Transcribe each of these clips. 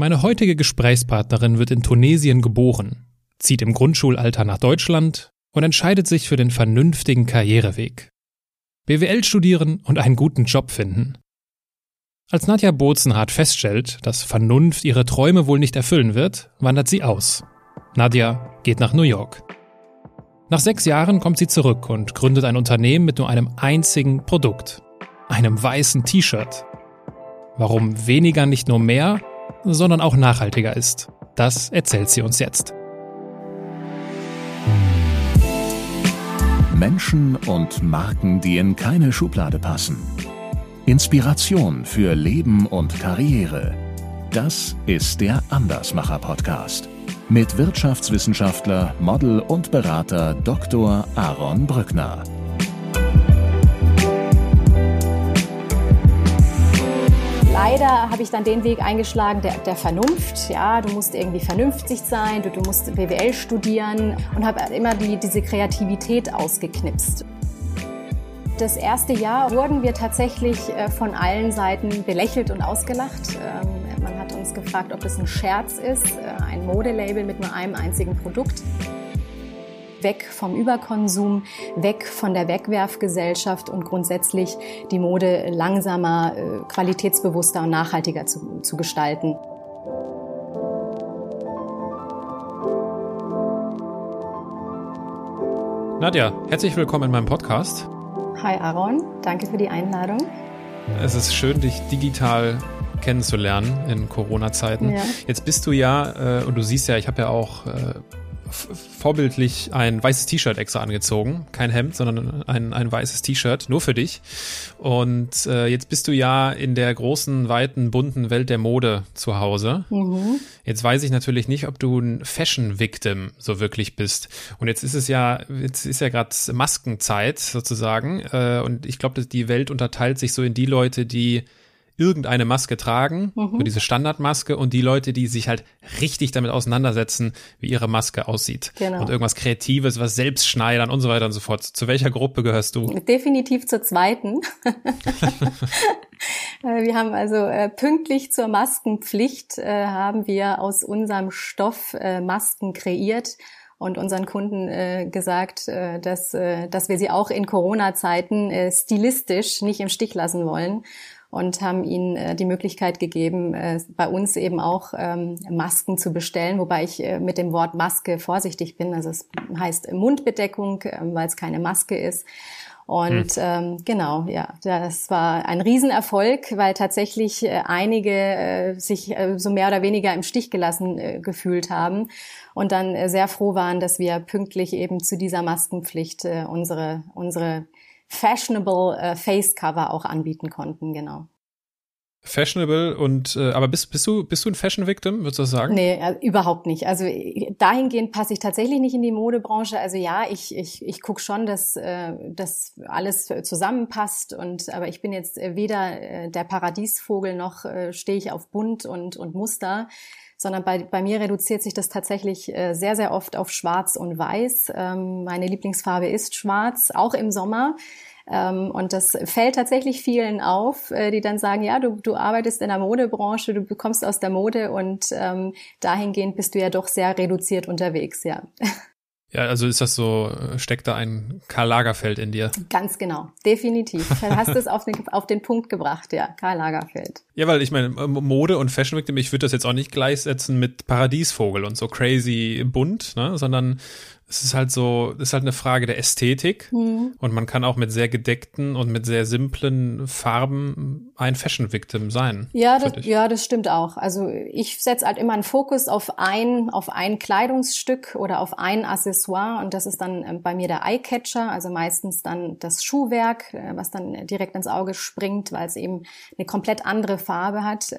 Meine heutige Gesprächspartnerin wird in Tunesien geboren, zieht im Grundschulalter nach Deutschland und entscheidet sich für den vernünftigen Karriereweg. BWL studieren und einen guten Job finden. Als Nadja Bozenhardt feststellt, dass Vernunft ihre Träume wohl nicht erfüllen wird, wandert sie aus. Nadja geht nach New York. Nach sechs Jahren kommt sie zurück und gründet ein Unternehmen mit nur einem einzigen Produkt, einem weißen T-Shirt. Warum weniger nicht nur mehr, sondern auch nachhaltiger ist, das erzählt sie uns jetzt. Menschen und Marken, die in keine Schublade passen. Inspiration für Leben und Karriere. Das ist der Andersmacher Podcast mit Wirtschaftswissenschaftler, Model und Berater Dr. Aaron Brückner. Leider habe ich dann den Weg eingeschlagen der, der Vernunft. Ja, du musst irgendwie vernünftig sein, du, du musst BWL studieren und habe immer die, diese Kreativität ausgeknipst. Das erste Jahr wurden wir tatsächlich äh, von allen Seiten belächelt und ausgelacht. Ähm, man hat uns gefragt, ob es ein Scherz ist, äh, ein Modelabel mit nur einem einzigen Produkt. Weg vom Überkonsum, weg von der Wegwerfgesellschaft und grundsätzlich die Mode langsamer, äh, qualitätsbewusster und nachhaltiger zu, zu gestalten. Nadja, herzlich willkommen in meinem Podcast. Hi Aaron, danke für die Einladung. Es ist schön, dich digital kennenzulernen in Corona-Zeiten. Ja. Jetzt bist du ja, äh, und du siehst ja, ich habe ja auch äh, vorbildlich ein weißes T-Shirt extra angezogen. Kein Hemd, sondern ein, ein weißes T-Shirt, nur für dich. Und äh, jetzt bist du ja in der großen, weiten, bunten Welt der Mode zu Hause. Mhm. Jetzt weiß ich natürlich nicht, ob du ein Fashion-Victim so wirklich bist. Und jetzt ist es ja, jetzt ist ja gerade Maskenzeit sozusagen. Äh, und ich glaube, die Welt unterteilt sich so in die Leute, die irgendeine Maske tragen, mhm. so diese Standardmaske und die Leute, die sich halt richtig damit auseinandersetzen, wie ihre Maske aussieht. Genau. Und irgendwas Kreatives, was selbst schneidern und so weiter und so fort. Zu welcher Gruppe gehörst du? Definitiv zur zweiten. Äh, wir haben also äh, pünktlich zur Maskenpflicht äh, haben wir aus unserem Stoff äh, Masken kreiert und unseren Kunden äh, gesagt, äh, dass, äh, dass wir sie auch in Corona-Zeiten äh, stilistisch nicht im Stich lassen wollen und haben ihnen äh, die Möglichkeit gegeben, äh, bei uns eben auch ähm, Masken zu bestellen, wobei ich äh, mit dem Wort Maske vorsichtig bin. Also es heißt Mundbedeckung, äh, weil es keine Maske ist. Und hm. ähm, genau, ja, das war ein Riesenerfolg, weil tatsächlich äh, einige äh, sich äh, so mehr oder weniger im Stich gelassen äh, gefühlt haben und dann äh, sehr froh waren, dass wir pünktlich eben zu dieser Maskenpflicht äh, unsere unsere fashionable äh, Face Cover auch anbieten konnten, genau. Fashionable und äh, aber bist bist du bist du ein Fashion Victim, würdest du das sagen? Nee, äh, überhaupt nicht. Also dahingehend passe ich tatsächlich nicht in die Modebranche. Also ja, ich ich ich guck schon, dass äh, dass alles zusammenpasst und aber ich bin jetzt äh, weder äh, der Paradiesvogel noch äh, stehe ich auf bunt und und Muster sondern bei, bei mir reduziert sich das tatsächlich äh, sehr, sehr oft auf Schwarz und Weiß. Ähm, meine Lieblingsfarbe ist Schwarz, auch im Sommer. Ähm, und das fällt tatsächlich vielen auf, äh, die dann sagen, ja, du, du arbeitest in der Modebranche, du bekommst aus der Mode und ähm, dahingehend bist du ja doch sehr reduziert unterwegs, ja. Ja, also ist das so, äh, steckt da ein Karl Lagerfeld in dir? Ganz genau, definitiv. Du hast es auf den, auf den Punkt gebracht, ja, Karl Lagerfeld. Ja, weil ich meine, Mode und Fashion Victim, ich würde das jetzt auch nicht gleichsetzen mit Paradiesvogel und so crazy bunt, ne, sondern es ist halt so, es ist halt eine Frage der Ästhetik mhm. und man kann auch mit sehr gedeckten und mit sehr simplen Farben ein Fashion Victim sein. Ja, das, ja, das stimmt auch. Also ich setze halt immer einen Fokus auf ein, auf ein Kleidungsstück oder auf ein Accessoire und das ist dann ähm, bei mir der Eyecatcher, also meistens dann das Schuhwerk, äh, was dann direkt ins Auge springt, weil es eben eine komplett andere Farbe hat.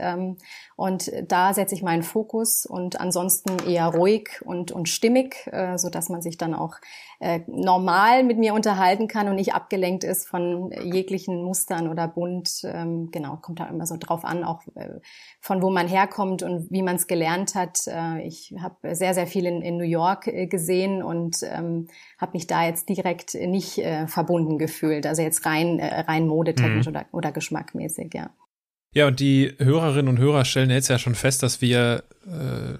Und da setze ich meinen Fokus und ansonsten eher ruhig und, und stimmig, äh, so dass man sich dann auch äh, normal mit mir unterhalten kann und nicht abgelenkt ist von jeglichen Mustern oder bunt. Ähm, genau, kommt da immer so drauf an, auch äh, von wo man herkommt und wie man es gelernt hat. Äh, ich habe sehr, sehr viel in, in New York äh, gesehen und ähm, habe mich da jetzt direkt nicht äh, verbunden gefühlt. Also jetzt rein, äh, rein modetechnisch mhm. oder, oder geschmackmäßig, ja. Ja, und die Hörerinnen und Hörer stellen jetzt ja schon fest, dass wir äh,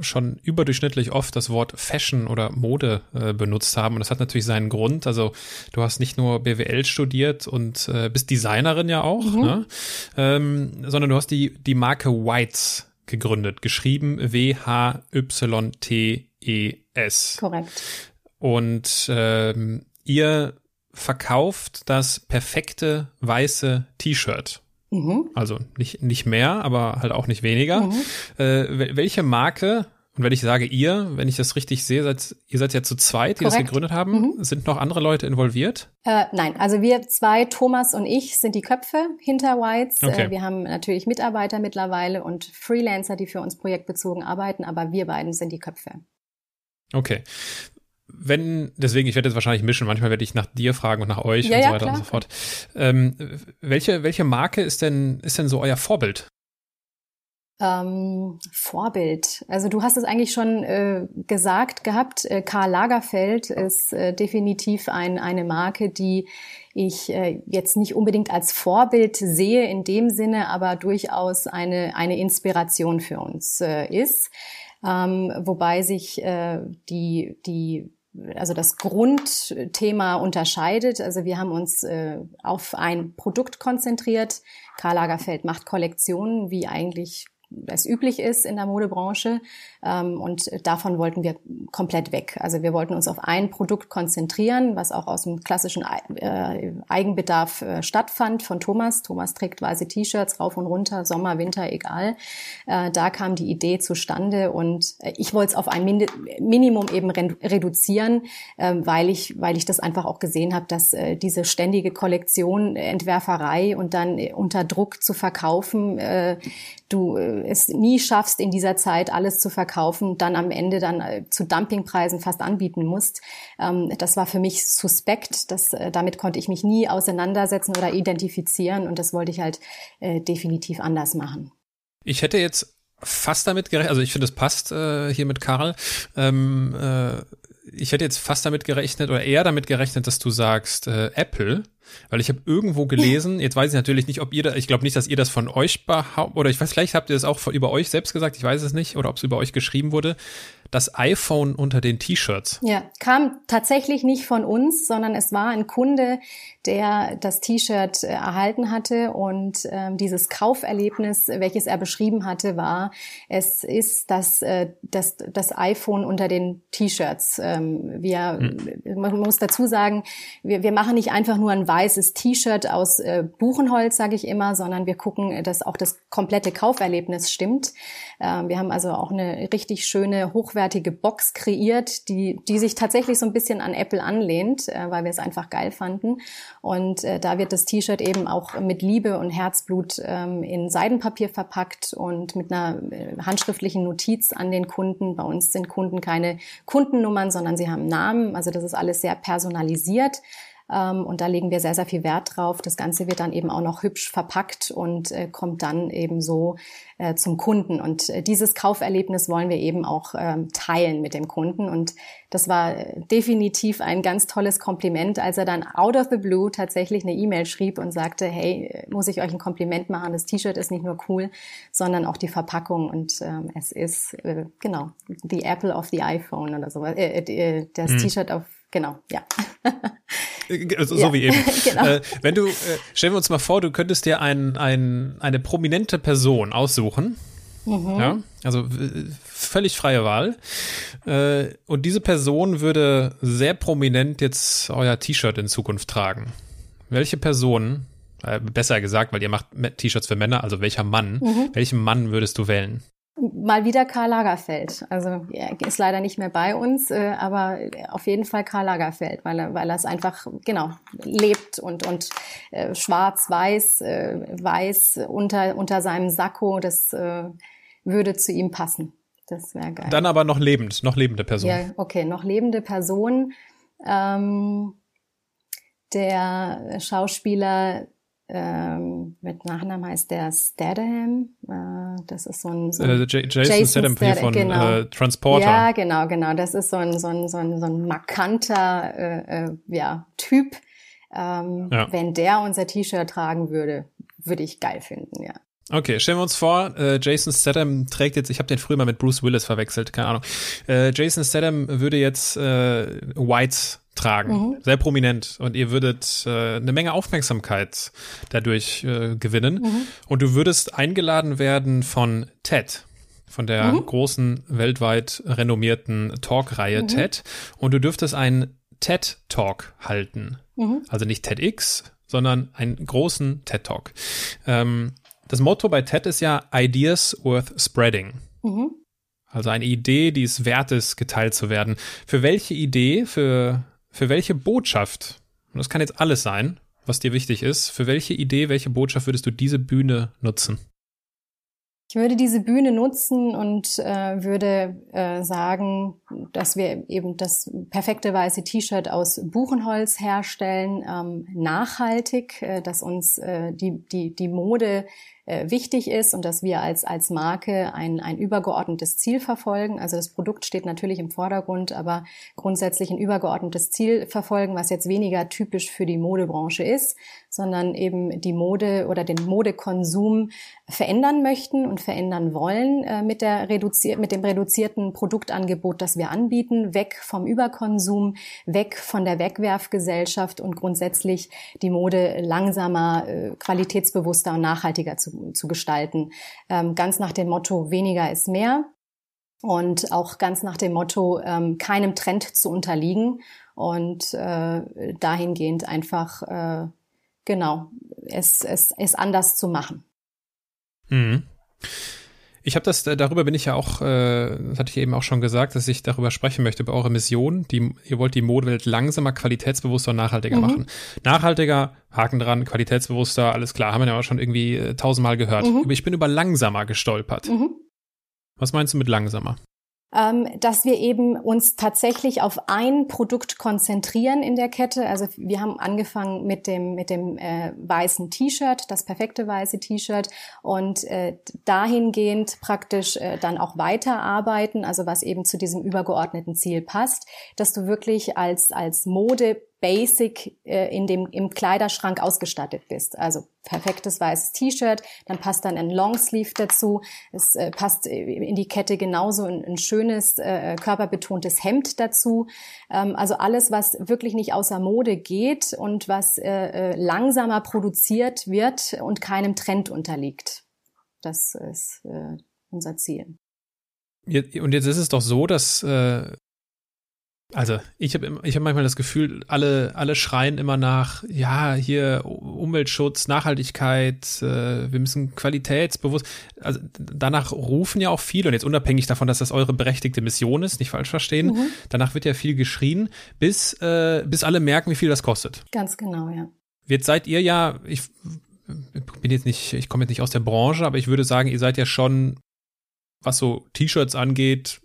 schon überdurchschnittlich oft das Wort Fashion oder Mode äh, benutzt haben. Und das hat natürlich seinen Grund. Also du hast nicht nur BWL studiert und äh, bist Designerin ja auch, mhm. ne? ähm, sondern du hast die, die Marke Whites gegründet, geschrieben W-H-Y-T-E-S. Korrekt. Und ähm, ihr verkauft das perfekte weiße T-Shirt. Mhm. Also nicht, nicht mehr, aber halt auch nicht weniger. Mhm. Äh, welche Marke, und wenn ich sage ihr, wenn ich das richtig sehe, seid, ihr seid ja zu zweit, die Korrekt. das gegründet haben. Mhm. Sind noch andere Leute involviert? Äh, nein, also wir zwei, Thomas und ich, sind die Köpfe hinter Whites. Äh, okay. Äh, wir haben natürlich Mitarbeiter mittlerweile und Freelancer, die für uns projektbezogen arbeiten, aber wir beiden sind die Köpfe. Okay wenn, deswegen, ich werde jetzt wahrscheinlich mischen, manchmal werde ich nach dir fragen und nach euch ja, und so weiter klar. und so fort. Ähm, welche, welche Marke ist denn, ist denn so euer Vorbild? Ähm, Vorbild. Also du hast es eigentlich schon äh, gesagt gehabt. Äh, Karl Lagerfeld ist äh, definitiv ein, eine Marke, die ich äh, jetzt nicht unbedingt als Vorbild sehe in dem Sinne, aber durchaus eine, eine Inspiration für uns äh, ist. Ähm, wobei sich äh, die, die also das Grundthema unterscheidet. Also wir haben uns äh, auf ein Produkt konzentriert. Karl Lagerfeld macht Kollektionen, wie eigentlich es üblich ist in der Modebranche. Ähm, und davon wollten wir komplett weg. Also wir wollten uns auf ein Produkt konzentrieren, was auch aus dem klassischen äh, Eigenbedarf äh, stattfand von Thomas. Thomas trägt weiße T-Shirts rauf und runter, Sommer, Winter, egal. Äh, da kam die Idee zustande und ich wollte es auf ein Minimum eben reduzieren, ähm, weil ich, weil ich das einfach auch gesehen habe, dass diese ständige Kollektion, Entwerferei und dann unter Druck zu verkaufen, du es nie schaffst, in dieser Zeit alles zu verkaufen, dann am Ende dann äh, zu Dumpingpreisen fast anbieten musst. Ähm, das war für mich suspekt. Das, äh, damit konnte ich mich nie auseinandersetzen oder identifizieren und das wollte ich halt äh, definitiv anders machen. Ich hätte jetzt fast damit gerechnet, also ich finde, es passt äh, hier mit Karl. Ähm, äh, ich hätte jetzt fast damit gerechnet oder eher damit gerechnet, dass du sagst äh, Apple, weil ich habe irgendwo gelesen, jetzt weiß ich natürlich nicht, ob ihr da, ich glaube nicht, dass ihr das von euch behauptet, oder ich weiß, vielleicht habt ihr das auch von, über euch selbst gesagt, ich weiß es nicht, oder ob es über euch geschrieben wurde, das iPhone unter den T-Shirts. Ja, kam tatsächlich nicht von uns, sondern es war ein Kunde, der das T-Shirt äh, erhalten hatte und ähm, dieses Kauferlebnis, welches er beschrieben hatte, war, es ist das, äh, das, das iPhone unter den T-Shirts. Ähm, wir, hm. man muss dazu sagen, wir, wir machen nicht einfach nur ein weißes T-Shirt aus äh, Buchenholz, sage ich immer, sondern wir gucken, dass auch das komplette Kauferlebnis stimmt. Ähm, wir haben also auch eine richtig schöne, hochwertige Box kreiert, die, die sich tatsächlich so ein bisschen an Apple anlehnt, äh, weil wir es einfach geil fanden. Und äh, da wird das T-Shirt eben auch mit Liebe und Herzblut ähm, in Seidenpapier verpackt und mit einer äh, handschriftlichen Notiz an den Kunden. Bei uns sind Kunden keine Kundennummern, sondern sie haben Namen. Also das ist alles sehr personalisiert. Ähm, und da legen wir sehr, sehr viel Wert drauf. Das Ganze wird dann eben auch noch hübsch verpackt und äh, kommt dann eben so äh, zum Kunden. Und äh, dieses Kauferlebnis wollen wir eben auch ähm, teilen mit dem Kunden. Und das war definitiv ein ganz tolles Kompliment, als er dann out of the blue tatsächlich eine E-Mail schrieb und sagte, hey, muss ich euch ein Kompliment machen? Das T-Shirt ist nicht nur cool, sondern auch die Verpackung. Und ähm, es ist, genau, the Apple of the iPhone oder so. Das hm. T-Shirt auf, genau, ja. Äh, so, ja. wie eben. genau. äh, wenn du, äh, stellen wir uns mal vor, du könntest dir ein, ein, eine prominente Person aussuchen. Mhm. Ja, also völlig freie Wahl. Äh, und diese Person würde sehr prominent jetzt euer T-Shirt in Zukunft tragen. Welche Person, äh, besser gesagt, weil ihr macht T-Shirts für Männer, also welcher Mann, mhm. welchen Mann würdest du wählen? Mal wieder Karl Lagerfeld. Also er ist leider nicht mehr bei uns, äh, aber auf jeden Fall Karl Lagerfeld, weil er, weil er es einfach genau lebt und und äh, schwarz-weiß, äh, weiß unter unter seinem Sakko, das äh, würde zu ihm passen. Das wäre geil. Dann aber noch lebend, noch lebende Person. Ja, okay, noch lebende Person. Ähm, der Schauspieler ähm, mit Nachnamen heißt der Statham. Äh, das ist so ein, so ein äh, Jason, Jason Statham hier von genau. äh, Transporter. Ja, genau, genau. Das ist so ein so ein so ein, so ein markanter äh, äh, ja, Typ. Ähm, ja. Wenn der unser T-Shirt tragen würde, würde ich geil finden, ja. Okay, stellen wir uns vor, äh, Jason Statham trägt jetzt, ich habe den früher mal mit Bruce Willis verwechselt, keine Ahnung. Äh, Jason Statham würde jetzt äh, Whites tragen, mhm. sehr prominent und ihr würdet äh, eine Menge Aufmerksamkeit dadurch äh, gewinnen mhm. und du würdest eingeladen werden von TED von der mhm. großen weltweit renommierten Talkreihe mhm. TED und du dürftest einen TED Talk halten. Mhm. Also nicht TEDx, sondern einen großen TED Talk. Ähm, das Motto bei TED ist ja Ideas worth spreading. Mhm. Also eine Idee, die es wert ist, geteilt zu werden. Für welche Idee, für, für welche Botschaft, und das kann jetzt alles sein, was dir wichtig ist, für welche Idee, welche Botschaft würdest du diese Bühne nutzen? Ich würde diese Bühne nutzen und äh, würde äh, sagen, dass wir eben das perfekte weiße T-Shirt aus Buchenholz herstellen, ähm, nachhaltig, äh, dass uns äh, die, die, die Mode äh, wichtig ist und dass wir als, als Marke ein, ein übergeordnetes Ziel verfolgen. Also das Produkt steht natürlich im Vordergrund, aber grundsätzlich ein übergeordnetes Ziel verfolgen, was jetzt weniger typisch für die Modebranche ist, sondern eben die Mode oder den Modekonsum verändern möchten und verändern wollen äh, mit, der reduzier mit dem reduzierten Produktangebot, das wir anbieten, weg vom Überkonsum, weg von der Wegwerfgesellschaft und grundsätzlich die Mode langsamer, äh, qualitätsbewusster und nachhaltiger zu zu, gestalten. Ähm, ganz nach dem Motto, weniger ist mehr. Und auch ganz nach dem Motto, ähm, keinem Trend zu unterliegen und äh, dahingehend einfach, äh, genau, es, es, es anders zu machen. Mhm. Ich habe das, äh, darüber bin ich ja auch, äh, das hatte ich eben auch schon gesagt, dass ich darüber sprechen möchte, über eure Mission. Die, ihr wollt die Modewelt langsamer, qualitätsbewusster und nachhaltiger mhm. machen. Nachhaltiger, Haken dran, qualitätsbewusster, alles klar, haben wir ja auch schon irgendwie äh, tausendmal gehört. Mhm. Ich bin über langsamer gestolpert. Mhm. Was meinst du mit langsamer? Ähm, dass wir eben uns tatsächlich auf ein Produkt konzentrieren in der Kette. Also wir haben angefangen mit dem mit dem äh, weißen T-Shirt, das perfekte weiße T-Shirt und äh, dahingehend praktisch äh, dann auch weiterarbeiten, also was eben zu diesem übergeordneten Ziel passt, dass du wirklich als als Mode basic äh, in dem, im Kleiderschrank ausgestattet bist. Also perfektes weißes T-Shirt, dann passt dann ein Longsleeve dazu, es äh, passt äh, in die Kette genauso ein, ein schönes, äh, körperbetontes Hemd dazu. Ähm, also alles, was wirklich nicht außer Mode geht und was äh, äh langsamer produziert wird und keinem Trend unterliegt. Das ist äh, unser Ziel. Und jetzt ist es doch so, dass äh, also ich habe ich hab manchmal das Gefühl, alle, alle schreien immer nach, ja, hier Umweltschutz, Nachhaltigkeit, äh, wir müssen qualitätsbewusst, also danach rufen ja auch viele, und jetzt unabhängig davon, dass das eure berechtigte Mission ist, nicht falsch verstehen, mhm. danach wird ja viel geschrien, bis, äh, bis alle merken, wie viel das kostet. Ganz genau, ja. Jetzt seid ihr ja, ich bin jetzt nicht, ich komme jetzt nicht aus der Branche, aber ich würde sagen, ihr seid ja schon, was so T-Shirts angeht,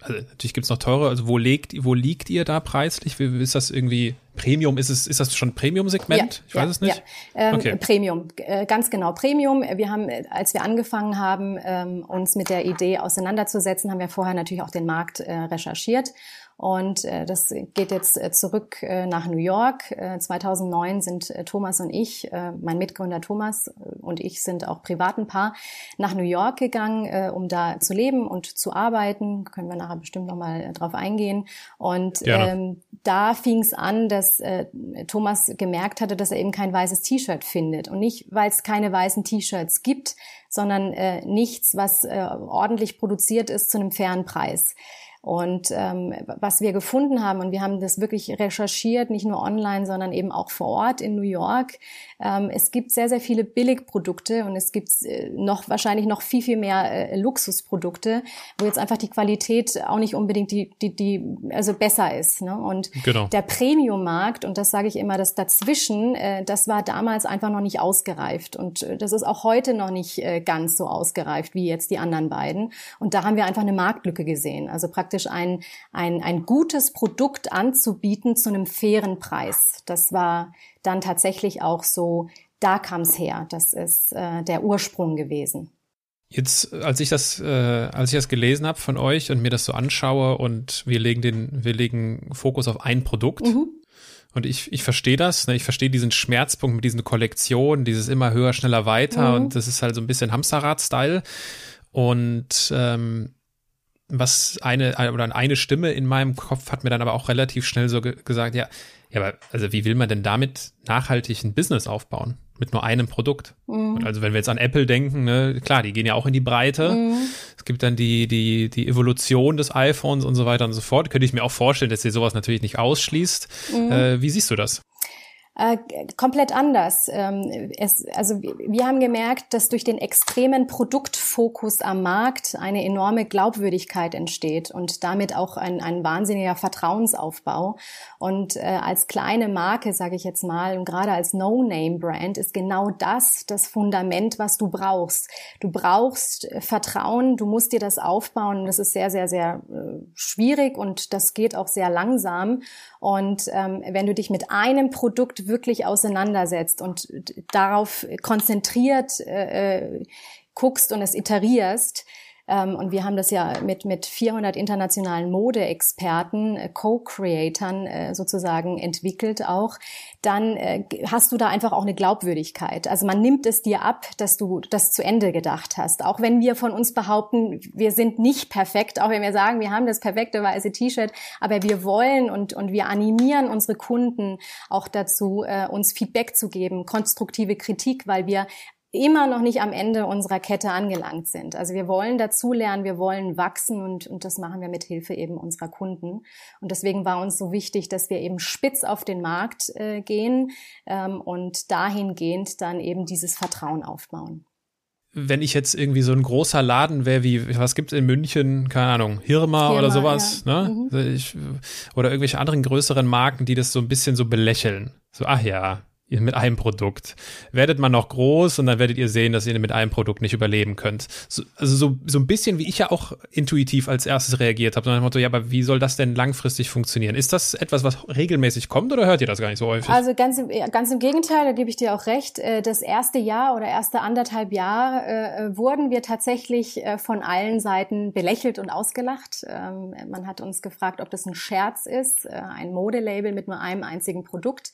also natürlich gibt's noch teure, also wo liegt, wo liegt ihr da preislich? Wie, ist das irgendwie Premium? Ist es, ist das schon Premium-Segment? Ja, ich weiß ja, es nicht. Ja. Ähm, okay. Premium, äh, ganz genau Premium. Wir haben, als wir angefangen haben, ähm, uns mit der Idee auseinanderzusetzen, haben wir vorher natürlich auch den Markt äh, recherchiert und äh, das geht jetzt äh, zurück äh, nach New York. Äh, 2009 sind äh, Thomas und ich, äh, mein Mitgründer Thomas und ich sind auch privaten Paar, nach New York gegangen, äh, um da zu leben und zu arbeiten. Können wir nachher bestimmt nochmal äh, drauf eingehen. Und ähm, da fing es an, dass äh, Thomas gemerkt hatte, dass er eben kein weißes T-Shirt findet. Und nicht, weil es keine weißen T-Shirts gibt, sondern äh, nichts, was äh, ordentlich produziert ist zu einem fairen Preis. Und ähm, was wir gefunden haben, und wir haben das wirklich recherchiert, nicht nur online, sondern eben auch vor Ort in New York, ähm, es gibt sehr, sehr viele Billigprodukte und es gibt äh, noch wahrscheinlich noch viel, viel mehr äh, Luxusprodukte, wo jetzt einfach die Qualität auch nicht unbedingt die, die, die also besser ist. Ne? Und genau. der Premium-Markt, und das sage ich immer, das dazwischen, äh, das war damals einfach noch nicht ausgereift. Und äh, das ist auch heute noch nicht äh, ganz so ausgereift wie jetzt die anderen beiden. Und da haben wir einfach eine Marktlücke gesehen. Also praktisch praktisch ein, ein, ein gutes Produkt anzubieten zu einem fairen Preis. Das war dann tatsächlich auch so, da kam es her. Das ist äh, der Ursprung gewesen. Jetzt, als ich das, äh, als ich das gelesen habe von euch und mir das so anschaue und wir legen den, wir legen Fokus auf ein Produkt. Mhm. Und ich, ich verstehe das, ne? ich verstehe diesen Schmerzpunkt mit diesen Kollektionen, dieses immer höher, schneller, weiter mhm. und das ist halt so ein bisschen Hamsterrad-Style. Und ähm, was eine oder eine Stimme in meinem Kopf hat mir dann aber auch relativ schnell so ge gesagt, ja, ja, aber also wie will man denn damit nachhaltig ein Business aufbauen? Mit nur einem Produkt. Mhm. Also wenn wir jetzt an Apple denken, ne, klar, die gehen ja auch in die Breite. Mhm. Es gibt dann die, die, die Evolution des iPhones und so weiter und so fort. Könnte ich mir auch vorstellen, dass sie sowas natürlich nicht ausschließt. Mhm. Äh, wie siehst du das? Äh, komplett anders. Ähm, es, also wir haben gemerkt, dass durch den extremen Produktfokus am Markt eine enorme Glaubwürdigkeit entsteht und damit auch ein, ein wahnsinniger Vertrauensaufbau. Und äh, als kleine Marke, sage ich jetzt mal, und gerade als No-Name-Brand ist genau das das Fundament, was du brauchst. Du brauchst Vertrauen, du musst dir das aufbauen. Das ist sehr, sehr, sehr äh, schwierig und das geht auch sehr langsam. Und ähm, wenn du dich mit einem Produkt wirklich auseinandersetzt und darauf konzentriert äh, äh, guckst und es iterierst, und wir haben das ja mit, mit 400 internationalen Modeexperten, äh, Co-Creatern äh, sozusagen entwickelt auch, dann äh, hast du da einfach auch eine Glaubwürdigkeit. Also man nimmt es dir ab, dass du das zu Ende gedacht hast. Auch wenn wir von uns behaupten, wir sind nicht perfekt, auch wenn wir sagen, wir haben das perfekte weiße T-Shirt, aber wir wollen und, und wir animieren unsere Kunden auch dazu, uns Feedback zu geben, konstruktive Kritik, weil wir immer noch nicht am Ende unserer Kette angelangt sind. Also wir wollen dazulernen, wir wollen wachsen und, und das machen wir mit Hilfe eben unserer Kunden. Und deswegen war uns so wichtig, dass wir eben spitz auf den Markt äh, gehen ähm, und dahingehend dann eben dieses Vertrauen aufbauen wenn ich jetzt irgendwie so ein großer Laden wäre, wie, was gibt's in München, keine Ahnung, Hirma, Hirma oder sowas, ja. ne? Mhm. Ich, oder irgendwelche anderen größeren Marken, die das so ein bisschen so belächeln. So, ach ja, mit einem Produkt. Werdet man noch groß und dann werdet ihr sehen, dass ihr mit einem Produkt nicht überleben könnt. So, also so, so ein bisschen, wie ich ja auch intuitiv als erstes reagiert habe. Dem Motto, ja, aber wie soll das denn langfristig funktionieren? Ist das etwas, was regelmäßig kommt oder hört ihr das gar nicht so häufig? Also ganz im, ganz im Gegenteil, da gebe ich dir auch recht. Äh, das erste Jahr oder erste anderthalb Jahr äh, wurden wir tatsächlich äh, von allen Seiten belächelt und ausgelacht. Ähm, man hat uns gefragt, ob das ein Scherz ist, äh, ein Modelabel mit nur einem einzigen Produkt.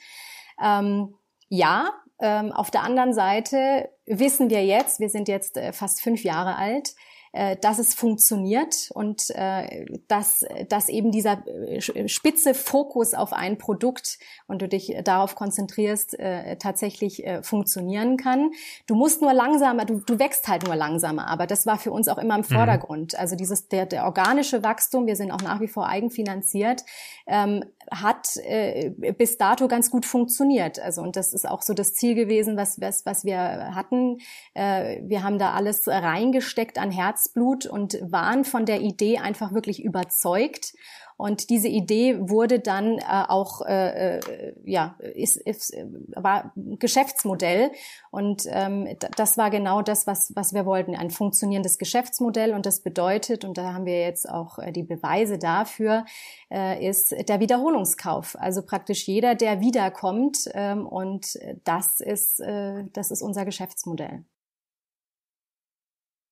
Ähm, ja, ähm, auf der anderen Seite wissen wir jetzt, wir sind jetzt äh, fast fünf Jahre alt, äh, dass es funktioniert und äh, dass, dass eben dieser äh, spitze Fokus auf ein Produkt und du dich darauf konzentrierst, äh, tatsächlich äh, funktionieren kann. Du musst nur langsamer, du, du wächst halt nur langsamer, aber das war für uns auch immer im mhm. Vordergrund. Mhm. Also dieses der, der organische Wachstum, wir sind auch nach wie vor eigenfinanziert, ähm, hat äh, bis dato ganz gut funktioniert. Also und das ist auch so das Ziel gewesen, was was, was wir hatten. Äh, wir haben da alles reingesteckt an Herzblut und waren von der Idee einfach wirklich überzeugt und diese Idee wurde dann äh, auch, äh, äh ja, ist, ist, war Geschäftsmodell. Und ähm, das war genau das, was, was wir wollten, ein funktionierendes Geschäftsmodell. Und das bedeutet, und da haben wir jetzt auch äh, die Beweise dafür, äh, ist der Wiederholungskauf. Also praktisch jeder, der wiederkommt. Ähm, und das ist, äh, das ist unser Geschäftsmodell.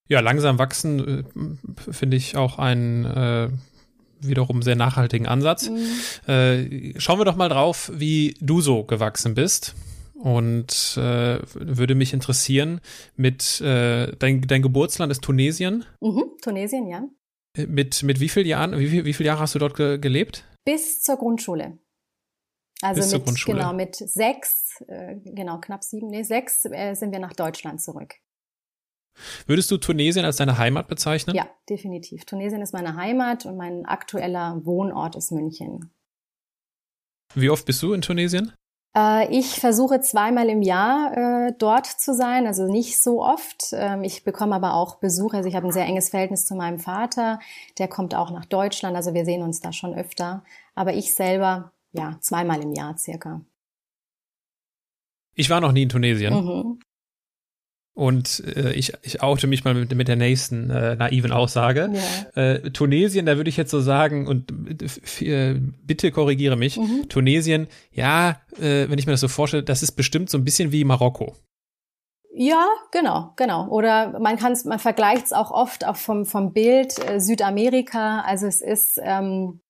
Ja, langsam wachsen äh, finde ich auch ein äh, wiederum sehr nachhaltigen Ansatz. Mhm. Äh, schauen wir doch mal drauf, wie du so gewachsen bist. Und äh, würde mich interessieren, mit äh, dein, dein Geburtsland ist Tunesien. Mhm, Tunesien, ja. Äh, mit, mit wie vielen Jahren, wie, viel, wie viele Jahre hast du dort ge gelebt? Bis zur Grundschule. Also Bis mit, Grundschule. genau, mit sechs, äh, genau, knapp sieben, nee, sechs äh, sind wir nach Deutschland zurück. Würdest du Tunesien als deine Heimat bezeichnen? Ja, definitiv. Tunesien ist meine Heimat und mein aktueller Wohnort ist München. Wie oft bist du in Tunesien? Äh, ich versuche zweimal im Jahr äh, dort zu sein, also nicht so oft. Ähm, ich bekomme aber auch Besuch. Also ich habe ein sehr enges Verhältnis zu meinem Vater. Der kommt auch nach Deutschland, also wir sehen uns da schon öfter. Aber ich selber, ja, zweimal im Jahr circa. Ich war noch nie in Tunesien. Mhm. Und äh, ich, ich oute mich mal mit, mit der nächsten äh, naiven Aussage. Ja. Äh, Tunesien, da würde ich jetzt so sagen, und äh, bitte korrigiere mich, mhm. Tunesien, ja, äh, wenn ich mir das so vorstelle, das ist bestimmt so ein bisschen wie Marokko. Ja, genau, genau. Oder man kann man vergleicht es auch oft auch vom, vom Bild äh, Südamerika. Also es ist ähm,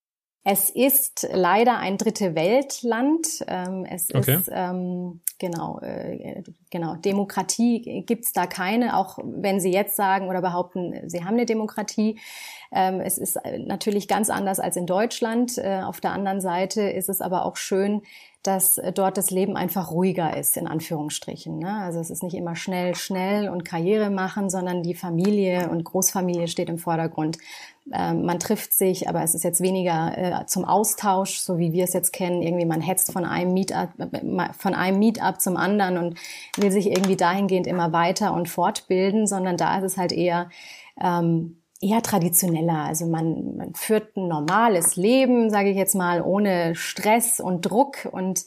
Es ist leider ein dritte Weltland. Ähm, es okay. ist ähm, genau, äh, genau Demokratie gibt's da keine, auch wenn Sie jetzt sagen oder behaupten, Sie haben eine Demokratie. Ähm, es ist natürlich ganz anders als in Deutschland. Äh, auf der anderen Seite ist es aber auch schön, dass dort das Leben einfach ruhiger ist, in Anführungsstrichen. Ne? Also es ist nicht immer schnell, schnell und Karriere machen, sondern die Familie und Großfamilie steht im Vordergrund. Ähm, man trifft sich, aber es ist jetzt weniger äh, zum Austausch, so wie wir es jetzt kennen. Irgendwie man hetzt von einem Meetup, von einem Meetup zum anderen und will sich irgendwie dahingehend immer weiter und fortbilden, sondern da ist es halt eher ähm, eher traditioneller. Also man, man führt ein normales Leben, sage ich jetzt mal, ohne Stress und Druck und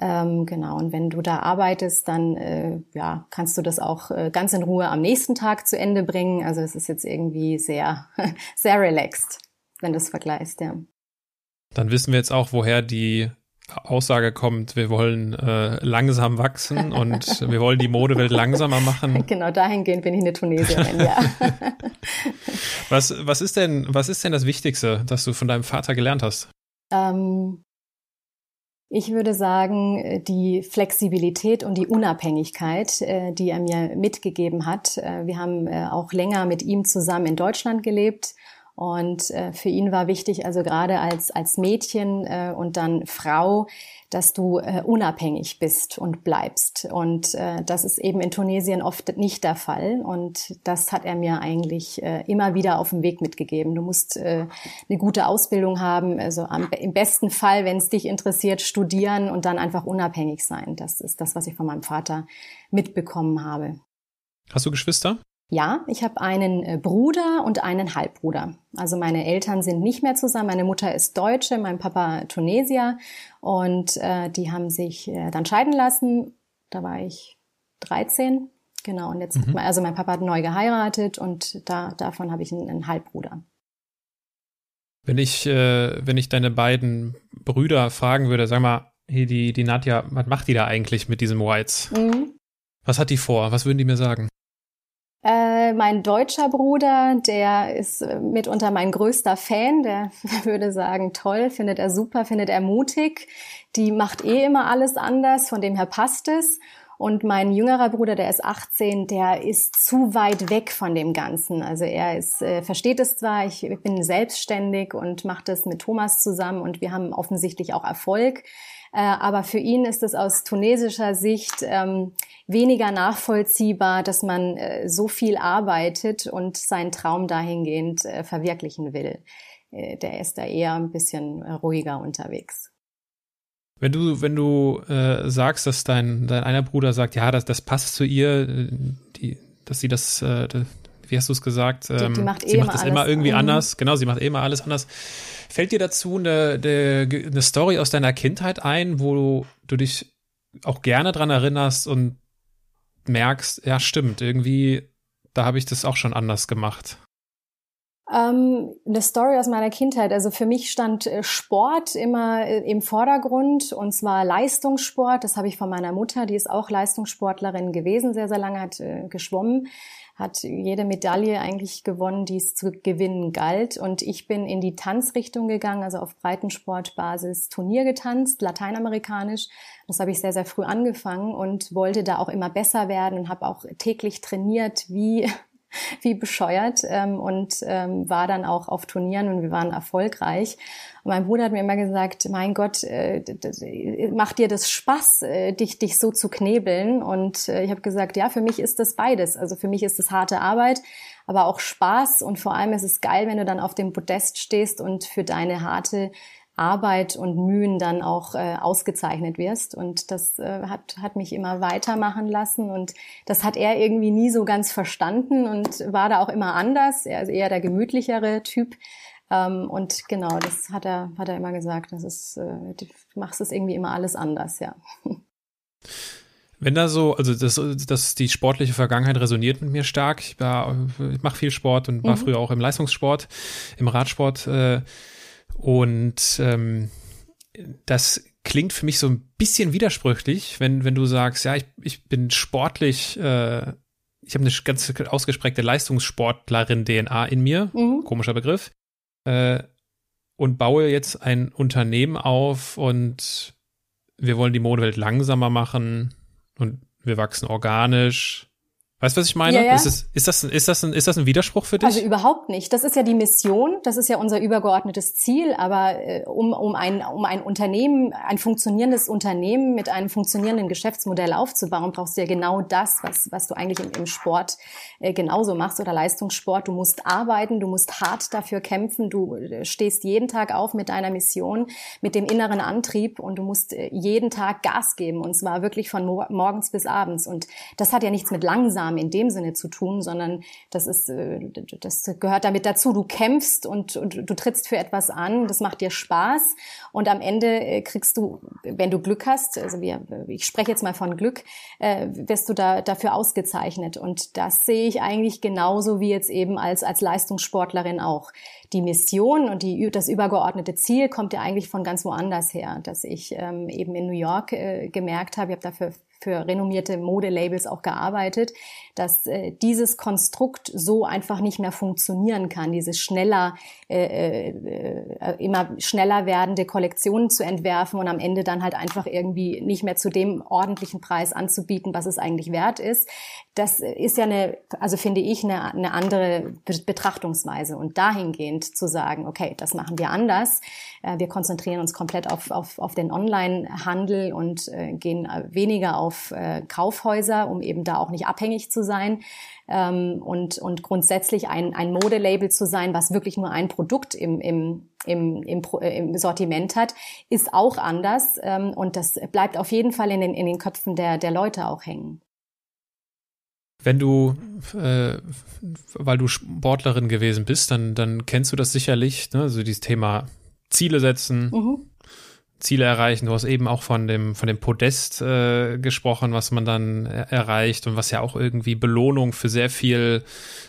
ähm, genau. Und wenn du da arbeitest, dann äh, ja kannst du das auch äh, ganz in Ruhe am nächsten Tag zu Ende bringen. Also es ist jetzt irgendwie sehr sehr relaxed, wenn du es vergleichst, ja. Dann wissen wir jetzt auch, woher die Aussage kommt, wir wollen äh, langsam wachsen und wir wollen die Modewelt langsamer machen. Genau, dahingehend bin ich eine Tunesierin, ja. was, was ist denn, was ist denn das Wichtigste, das du von deinem Vater gelernt hast? Ähm, ich würde sagen, die Flexibilität und die Unabhängigkeit, äh, die er mir mitgegeben hat. Äh, wir haben äh, auch länger mit ihm zusammen in Deutschland gelebt und äh, für ihn war wichtig, also gerade als, als Mädchen äh, und dann Frau, dass du äh, unabhängig bist und bleibst. Und äh, das ist eben in Tunesien oft nicht der Fall. Und das hat er mir eigentlich äh, immer wieder auf dem Weg mitgegeben. Du musst äh, eine gute Ausbildung haben, also am, im besten Fall, wenn es dich interessiert, studieren und dann einfach unabhängig sein. Das ist das, was ich von meinem Vater mitbekommen habe. Hast du Geschwister? Ja, ich habe einen äh, Bruder und einen Halbbruder. Also meine Eltern sind nicht mehr zusammen. Meine Mutter ist Deutsche, mein Papa Tunesier und äh, die haben sich äh, dann scheiden lassen. Da war ich 13. Genau, und jetzt, mhm. also mein Papa hat neu geheiratet und da, davon habe ich einen, einen Halbbruder. Wenn ich, äh, wenn ich deine beiden Brüder fragen würde, sag mal, hey, die, die Nadja, was macht die da eigentlich mit diesem Whites? Mhm. Was hat die vor? Was würden die mir sagen? Äh, mein deutscher Bruder, der ist äh, mitunter mein größter Fan, der würde sagen, toll, findet er super, findet er mutig. Die macht eh immer alles anders, von dem her passt es. Und mein jüngerer Bruder, der ist 18, der ist zu weit weg von dem Ganzen. Also er ist, äh, versteht es zwar, ich, ich bin selbstständig und mache das mit Thomas zusammen und wir haben offensichtlich auch Erfolg. Äh, aber für ihn ist es aus tunesischer Sicht ähm, weniger nachvollziehbar, dass man äh, so viel arbeitet und seinen Traum dahingehend äh, verwirklichen will. der ist da eher ein bisschen ruhiger unterwegs. Wenn du, wenn du äh, sagst, dass dein, dein einer Bruder sagt, ja, das, das passt zu ihr, die, dass sie das, äh, wie hast du es gesagt? Ähm, die, die macht eh sie macht das immer irgendwie um. anders. Genau, sie macht eh immer alles anders. Fällt dir dazu eine, eine, eine Story aus deiner Kindheit ein, wo du dich auch gerne dran erinnerst und merkst, ja, stimmt, irgendwie, da habe ich das auch schon anders gemacht? Ähm, eine Story aus meiner Kindheit. Also für mich stand äh, Sport immer äh, im Vordergrund und zwar Leistungssport. Das habe ich von meiner Mutter, die ist auch Leistungssportlerin gewesen, sehr, sehr lange hat äh, geschwommen hat jede Medaille eigentlich gewonnen, die es zu gewinnen galt. Und ich bin in die Tanzrichtung gegangen, also auf Breitensportbasis Turnier getanzt, lateinamerikanisch. Das habe ich sehr, sehr früh angefangen und wollte da auch immer besser werden und habe auch täglich trainiert, wie wie bescheuert ähm, und ähm, war dann auch auf Turnieren und wir waren erfolgreich. Und mein Bruder hat mir immer gesagt, mein Gott, äh, macht dir das Spaß, äh, dich, dich so zu knebeln? Und äh, ich habe gesagt, ja, für mich ist das beides. Also für mich ist es harte Arbeit, aber auch Spaß und vor allem ist es geil, wenn du dann auf dem Podest stehst und für deine harte Arbeit und Mühen dann auch äh, ausgezeichnet wirst. Und das äh, hat, hat mich immer weitermachen lassen. Und das hat er irgendwie nie so ganz verstanden und war da auch immer anders. Er ist eher der gemütlichere Typ. Ähm, und genau, das hat er, hat er immer gesagt. Das ist, äh, du machst es irgendwie immer alles anders, ja. Wenn da so, also das, das die sportliche Vergangenheit resoniert mit mir stark. Ich, war, ich mache viel Sport und war mhm. früher auch im Leistungssport, im Radsport. Äh, und ähm, das klingt für mich so ein bisschen widersprüchlich, wenn, wenn du sagst, ja, ich, ich bin sportlich, äh, ich habe eine ganz ausgesprägte Leistungssportlerin-DNA in mir, mhm. komischer Begriff. Äh, und baue jetzt ein Unternehmen auf und wir wollen die Modewelt langsamer machen und wir wachsen organisch Weißt du, was ich meine? Ja, ja. Ist, es, ist, das, ist, das ein, ist das ein Widerspruch für dich? Also überhaupt nicht. Das ist ja die Mission, das ist ja unser übergeordnetes Ziel. Aber äh, um, um, ein, um ein Unternehmen, ein funktionierendes Unternehmen mit einem funktionierenden Geschäftsmodell aufzubauen, brauchst du ja genau das, was, was du eigentlich im, im Sport äh, genauso machst oder Leistungssport. Du musst arbeiten, du musst hart dafür kämpfen, du äh, stehst jeden Tag auf mit deiner Mission, mit dem inneren Antrieb und du musst äh, jeden Tag Gas geben und zwar wirklich von morgens bis abends. Und das hat ja nichts mit langsam Maßnahmen in dem Sinne zu tun, sondern das ist, äh, das gehört damit dazu. Du kämpfst und, und du trittst für etwas an, das macht dir Spaß und am Ende äh, kriegst du, wenn du Glück hast, also wir, ich spreche jetzt mal von Glück, äh, wirst du da dafür ausgezeichnet und das sehe ich eigentlich genauso wie jetzt eben als als Leistungssportlerin auch. Die Mission und die, das übergeordnete Ziel kommt ja eigentlich von ganz woanders her, dass ich ähm, eben in New York äh, gemerkt habe, ich habe dafür für renommierte Modelabels auch gearbeitet, dass äh, dieses Konstrukt so einfach nicht mehr funktionieren kann, dieses schneller, äh, äh, immer schneller werdende Kollektionen zu entwerfen und am Ende dann halt einfach irgendwie nicht mehr zu dem ordentlichen Preis anzubieten, was es eigentlich wert ist. Das ist ja eine, also finde ich, eine, eine andere Betrachtungsweise und dahingehend zu sagen, okay, das machen wir anders. Äh, wir konzentrieren uns komplett auf, auf, auf den Online-Handel und äh, gehen weniger auf auf äh, Kaufhäuser, um eben da auch nicht abhängig zu sein ähm, und, und grundsätzlich ein, ein Modelabel zu sein, was wirklich nur ein Produkt im, im, im, im, äh, im Sortiment hat, ist auch anders ähm, und das bleibt auf jeden Fall in den, in den Köpfen der, der Leute auch hängen. Wenn du, äh, weil du Sportlerin gewesen bist, dann, dann kennst du das sicherlich, ne? also dieses Thema Ziele setzen, mhm. Ziele erreichen. Du hast eben auch von dem, von dem Podest äh, gesprochen, was man dann er erreicht und was ja auch irgendwie Belohnung für sehr viel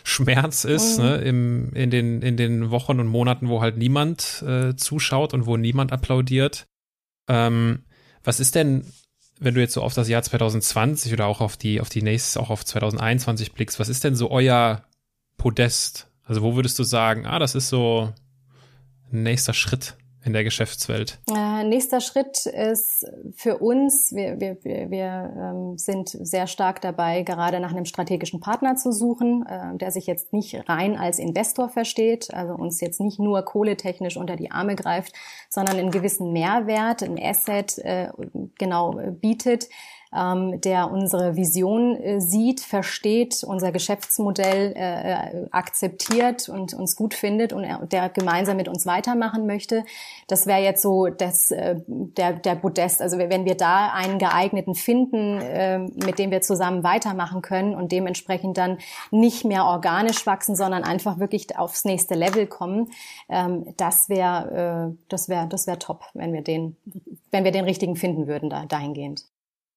Schmerz ist, mhm. ne? Im, in, den, in den Wochen und Monaten, wo halt niemand äh, zuschaut und wo niemand applaudiert. Ähm, was ist denn, wenn du jetzt so auf das Jahr 2020 oder auch auf die, auf die nächste, auch auf 2021 blickst, was ist denn so euer Podest? Also wo würdest du sagen, ah, das ist so ein nächster Schritt? In der Geschäftswelt? Äh, nächster Schritt ist für uns, wir, wir, wir, ähm, sind sehr stark dabei, gerade nach einem strategischen Partner zu suchen, äh, der sich jetzt nicht rein als Investor versteht, also uns jetzt nicht nur kohletechnisch unter die Arme greift, sondern einen gewissen Mehrwert, ein Asset äh, genau bietet, ähm, der unsere Vision äh, sieht, versteht, unser Geschäftsmodell äh, äh, akzeptiert und uns gut findet und er, der gemeinsam mit uns weitermachen möchte. Das wäre jetzt so das, äh, der, der Podest. Also wenn wir da einen geeigneten finden, äh, mit dem wir zusammen weitermachen können und dementsprechend dann nicht mehr organisch wachsen, sondern einfach wirklich aufs nächste Level kommen, ähm, das wäre äh, das wäre das wäre top, wenn wir den wenn wir den richtigen finden würden da, dahingehend.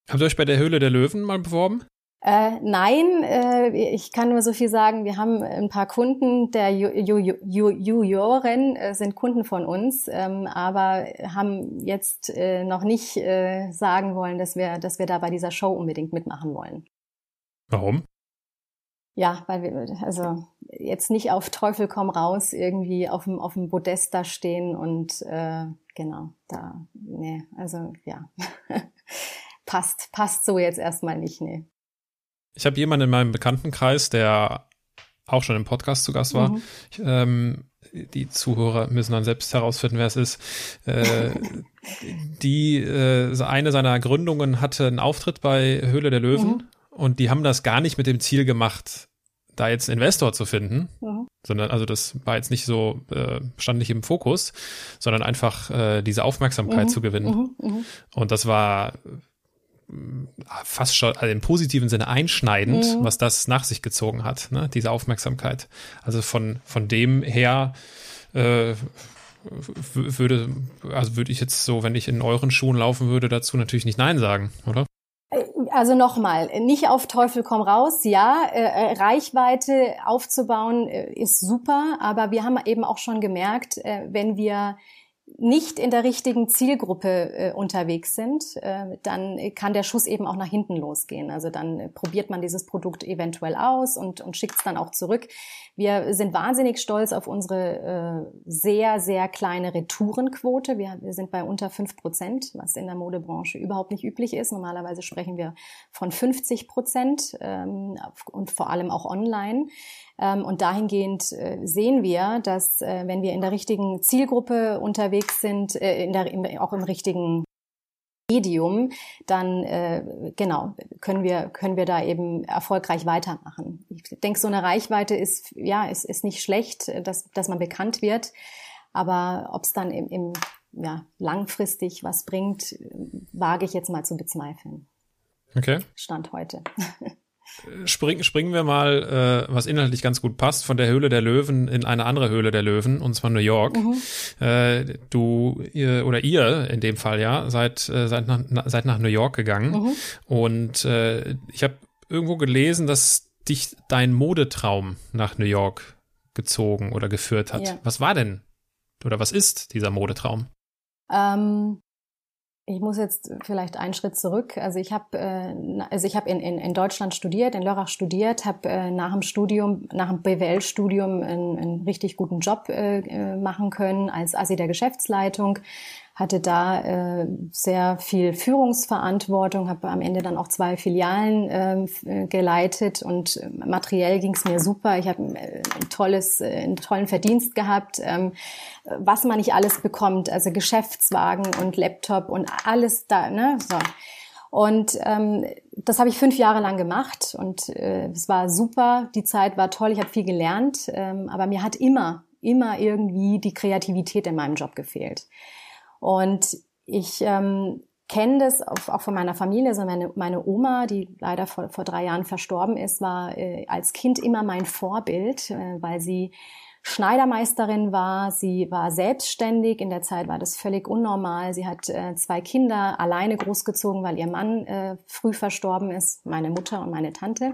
Habt ihr euch bei der Höhle der Löwen mal beworben? Äh, nein, äh, ich kann nur so viel sagen. Wir haben ein paar Kunden der Juroren äh, sind Kunden von uns, ähm, aber haben jetzt äh, noch nicht äh, sagen wollen, dass wir, dass wir da bei dieser Show unbedingt mitmachen wollen. Warum? Ja, weil wir also jetzt nicht auf Teufel komm raus irgendwie auf dem auf dem Podest da stehen und äh, genau da nee also ja passt, passt so jetzt erstmal nicht, nee. Ich habe jemanden in meinem Bekanntenkreis, der auch schon im Podcast zu Gast war. Mhm. Ich, ähm, die Zuhörer müssen dann selbst herausfinden, wer es ist. Äh, die äh, eine seiner Gründungen hatte einen Auftritt bei Höhle der Löwen mhm. und die haben das gar nicht mit dem Ziel gemacht, da jetzt einen Investor zu finden, mhm. sondern also das war jetzt nicht so äh, stand nicht im Fokus, sondern einfach äh, diese Aufmerksamkeit mhm. zu gewinnen. Mhm. Mhm. Und das war fast schon also im positiven Sinne einschneidend, mhm. was das nach sich gezogen hat, ne? diese Aufmerksamkeit. Also von, von dem her äh, würde, also würde ich jetzt so, wenn ich in euren Schuhen laufen würde, dazu natürlich nicht Nein sagen, oder? Äh, also nochmal, nicht auf Teufel komm raus, ja, äh, äh, Reichweite aufzubauen äh, ist super, aber wir haben eben auch schon gemerkt, äh, wenn wir nicht in der richtigen Zielgruppe äh, unterwegs sind, äh, dann kann der Schuss eben auch nach hinten losgehen. Also dann äh, probiert man dieses Produkt eventuell aus und, und schickt es dann auch zurück. Wir sind wahnsinnig stolz auf unsere äh, sehr, sehr kleine Retourenquote. Wir, wir sind bei unter fünf Prozent, was in der Modebranche überhaupt nicht üblich ist. Normalerweise sprechen wir von 50 Prozent ähm, und vor allem auch online. Ähm, und dahingehend äh, sehen wir, dass äh, wenn wir in der richtigen Zielgruppe unterwegs sind, äh, in der, auch im richtigen Medium, dann äh, genau können wir können wir da eben erfolgreich weitermachen. Ich denke, so eine Reichweite ist ja ist, ist nicht schlecht, dass dass man bekannt wird, aber ob es dann im, im ja langfristig was bringt, wage ich jetzt mal zu bezweifeln. Okay. Stand heute. Spring, springen wir mal, äh, was inhaltlich ganz gut passt, von der Höhle der Löwen in eine andere Höhle der Löwen, und zwar New York. Mhm. Äh, du ihr, oder ihr in dem Fall ja, seid, äh, seid, nach, seid nach New York gegangen. Mhm. Und äh, ich habe irgendwo gelesen, dass dich dein Modetraum nach New York gezogen oder geführt hat. Ja. Was war denn oder was ist dieser Modetraum? Ähm, ich muss jetzt vielleicht einen Schritt zurück. Also ich habe äh, also ich habe in, in, in Deutschland studiert, in Lörrach studiert, habe äh, nach dem Studium, nach dem BWL-Studium einen, einen richtig guten Job äh, äh machen können als Assi der Geschäftsleitung, hatte da äh, sehr viel Führungsverantwortung, habe am Ende dann auch zwei Filialen äh, geleitet und materiell ging es mir super. Ich habe äh, ein tolles, äh, einen tollen Verdienst gehabt, ähm, was man nicht alles bekommt, also Geschäftswagen und Laptop und alles da. Ne? So. Und ähm, das habe ich fünf Jahre lang gemacht und äh, es war super. Die Zeit war toll, ich habe viel gelernt, ähm, aber mir hat immer, immer irgendwie die Kreativität in meinem Job gefehlt. Und ich ähm, kenne das auch von meiner Familie. Also meine, meine Oma, die leider vor, vor drei Jahren verstorben ist, war äh, als Kind immer mein Vorbild, äh, weil sie Schneidermeisterin war. Sie war selbstständig. In der Zeit war das völlig unnormal. Sie hat äh, zwei Kinder alleine großgezogen, weil ihr Mann äh, früh verstorben ist, meine Mutter und meine Tante.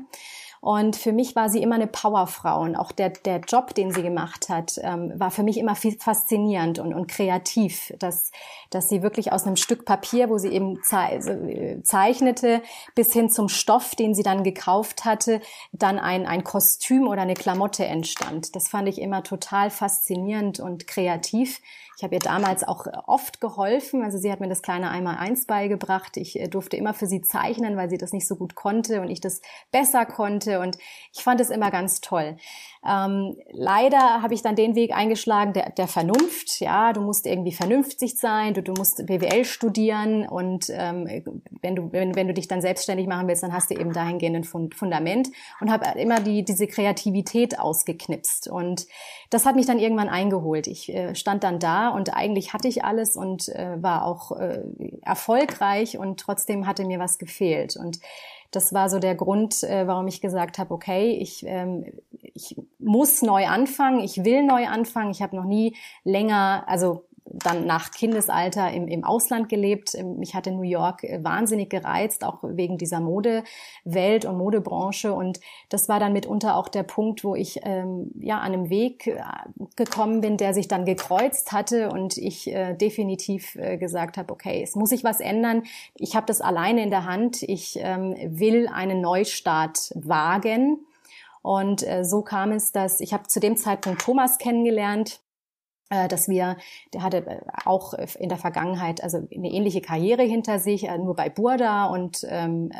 Und für mich war sie immer eine Powerfrau. Und auch der, der Job, den sie gemacht hat, ähm, war für mich immer faszinierend und, und kreativ. Dass, dass sie wirklich aus einem Stück Papier, wo sie eben äh, zeichnete, bis hin zum Stoff, den sie dann gekauft hatte, dann ein, ein Kostüm oder eine Klamotte entstand. Das fand ich immer total faszinierend und kreativ. Ich habe ihr damals auch oft geholfen. Also sie hat mir das kleine Einmal-Eins beigebracht. Ich äh, durfte immer für sie zeichnen, weil sie das nicht so gut konnte und ich das besser konnte. Und ich fand es immer ganz toll. Ähm, leider habe ich dann den Weg eingeschlagen der, der Vernunft. Ja, du musst irgendwie vernünftig sein, du, du musst BWL studieren und ähm, wenn du wenn, wenn du dich dann selbstständig machen willst, dann hast du eben dahingehend ein Fundament und habe immer die diese Kreativität ausgeknipst und das hat mich dann irgendwann eingeholt. Ich äh, stand dann da und eigentlich hatte ich alles und äh, war auch äh, erfolgreich und trotzdem hatte mir was gefehlt und das war so der Grund, äh, warum ich gesagt habe, okay, ich, ähm, ich muss neu anfangen, ich will neu anfangen. Ich habe noch nie länger, also dann nach Kindesalter im, im Ausland gelebt. Ähm, mich hatte New York äh, wahnsinnig gereizt, auch wegen dieser Modewelt und Modebranche. Und das war dann mitunter auch der Punkt, wo ich ähm, ja an einem Weg äh, gekommen bin, der sich dann gekreuzt hatte und ich äh, definitiv äh, gesagt habe, okay, es muss sich was ändern. Ich habe das alleine in der Hand. Ich ähm, will einen Neustart wagen. Und äh, so kam es, dass ich habe zu dem Zeitpunkt Thomas kennengelernt, dass wir, der hatte äh, auch in der Vergangenheit also eine ähnliche Karriere hinter sich, äh, nur bei Burda und ähm,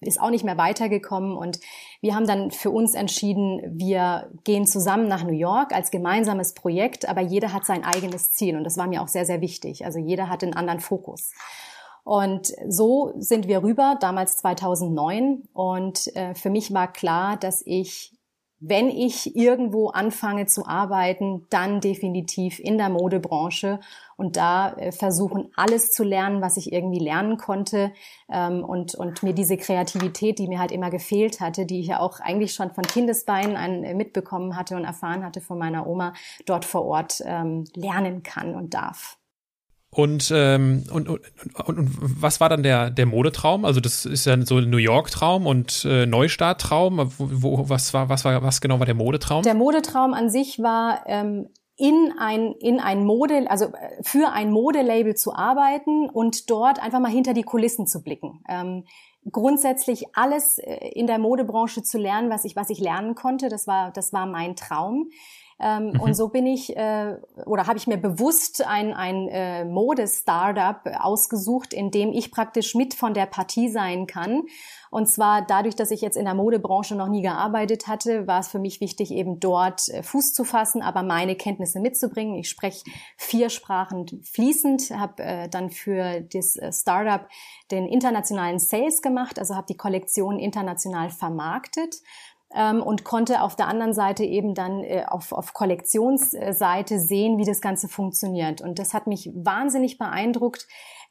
ist auch nicht mehr weitergekommen. Und wir haben dann für uns entschieden, wir gehen zusammen nach New York als gemeinsames Projekt, aber jeder hat sein eigenes Ziel und das war mir auch sehr, sehr wichtig. Also jeder hat einen anderen Fokus. Und so sind wir rüber, damals 2009. Und äh, für mich war klar, dass ich wenn ich irgendwo anfange zu arbeiten, dann definitiv in der Modebranche und da äh, versuchen, alles zu lernen, was ich irgendwie lernen konnte ähm, und, und mir diese Kreativität, die mir halt immer gefehlt hatte, die ich ja auch eigentlich schon von Kindesbeinen an, äh, mitbekommen hatte und erfahren hatte von meiner Oma, dort vor Ort ähm, lernen kann und darf. Und, ähm, und, und, und, und was war dann der, der Modetraum? Also das ist ja so ein New York-Traum und äh, Neustart-Traum. Wo, wo, was, war, was, war, was genau war der Modetraum? Der Modetraum an sich war, ähm, in ein, in ein Mode, also äh, für ein Modelabel zu arbeiten und dort einfach mal hinter die Kulissen zu blicken. Ähm, grundsätzlich alles äh, in der Modebranche zu lernen, was ich, was ich lernen konnte. Das war, das war mein Traum. Ähm, mhm. Und so bin ich äh, oder habe ich mir bewusst ein, ein äh, Mode-Startup ausgesucht, in dem ich praktisch mit von der Partie sein kann. Und zwar dadurch, dass ich jetzt in der Modebranche noch nie gearbeitet hatte, war es für mich wichtig, eben dort äh, Fuß zu fassen, aber meine Kenntnisse mitzubringen. Ich spreche vier Sprachen fließend, habe äh, dann für das äh, Startup den internationalen Sales gemacht, also habe die Kollektion international vermarktet ähm, und konnte auf der anderen Seite eben dann äh, auf, auf Kollektionsseite sehen, wie das Ganze funktioniert. Und das hat mich wahnsinnig beeindruckt,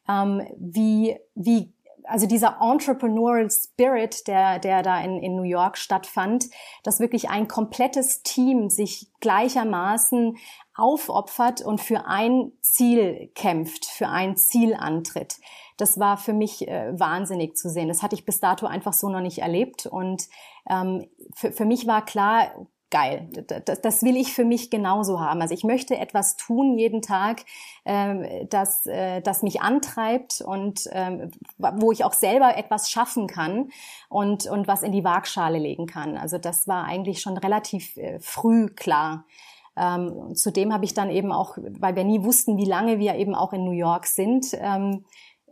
ähm, wie, wie also dieser Entrepreneurial Spirit, der, der da in, in New York stattfand, dass wirklich ein komplettes Team sich gleichermaßen aufopfert und für ein Ziel kämpft, für ein Ziel antritt. Das war für mich äh, wahnsinnig zu sehen. Das hatte ich bis dato einfach so noch nicht erlebt. Und ähm, für, für mich war klar, geil. Das, das will ich für mich genauso haben. Also ich möchte etwas tun jeden Tag, ähm, das, äh, das mich antreibt und ähm, wo ich auch selber etwas schaffen kann und, und was in die Waagschale legen kann. Also das war eigentlich schon relativ äh, früh klar. Ähm, zudem habe ich dann eben auch, weil wir nie wussten, wie lange wir eben auch in New York sind, ähm,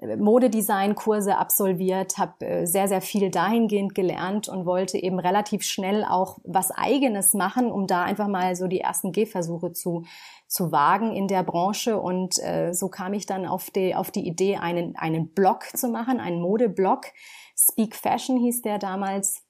Modedesign-Kurse absolviert, habe äh, sehr, sehr viel dahingehend gelernt und wollte eben relativ schnell auch was Eigenes machen, um da einfach mal so die ersten Gehversuche zu, zu wagen in der Branche. Und äh, so kam ich dann auf die, auf die Idee, einen, einen Blog zu machen, einen Modeblog. Speak Fashion hieß der damals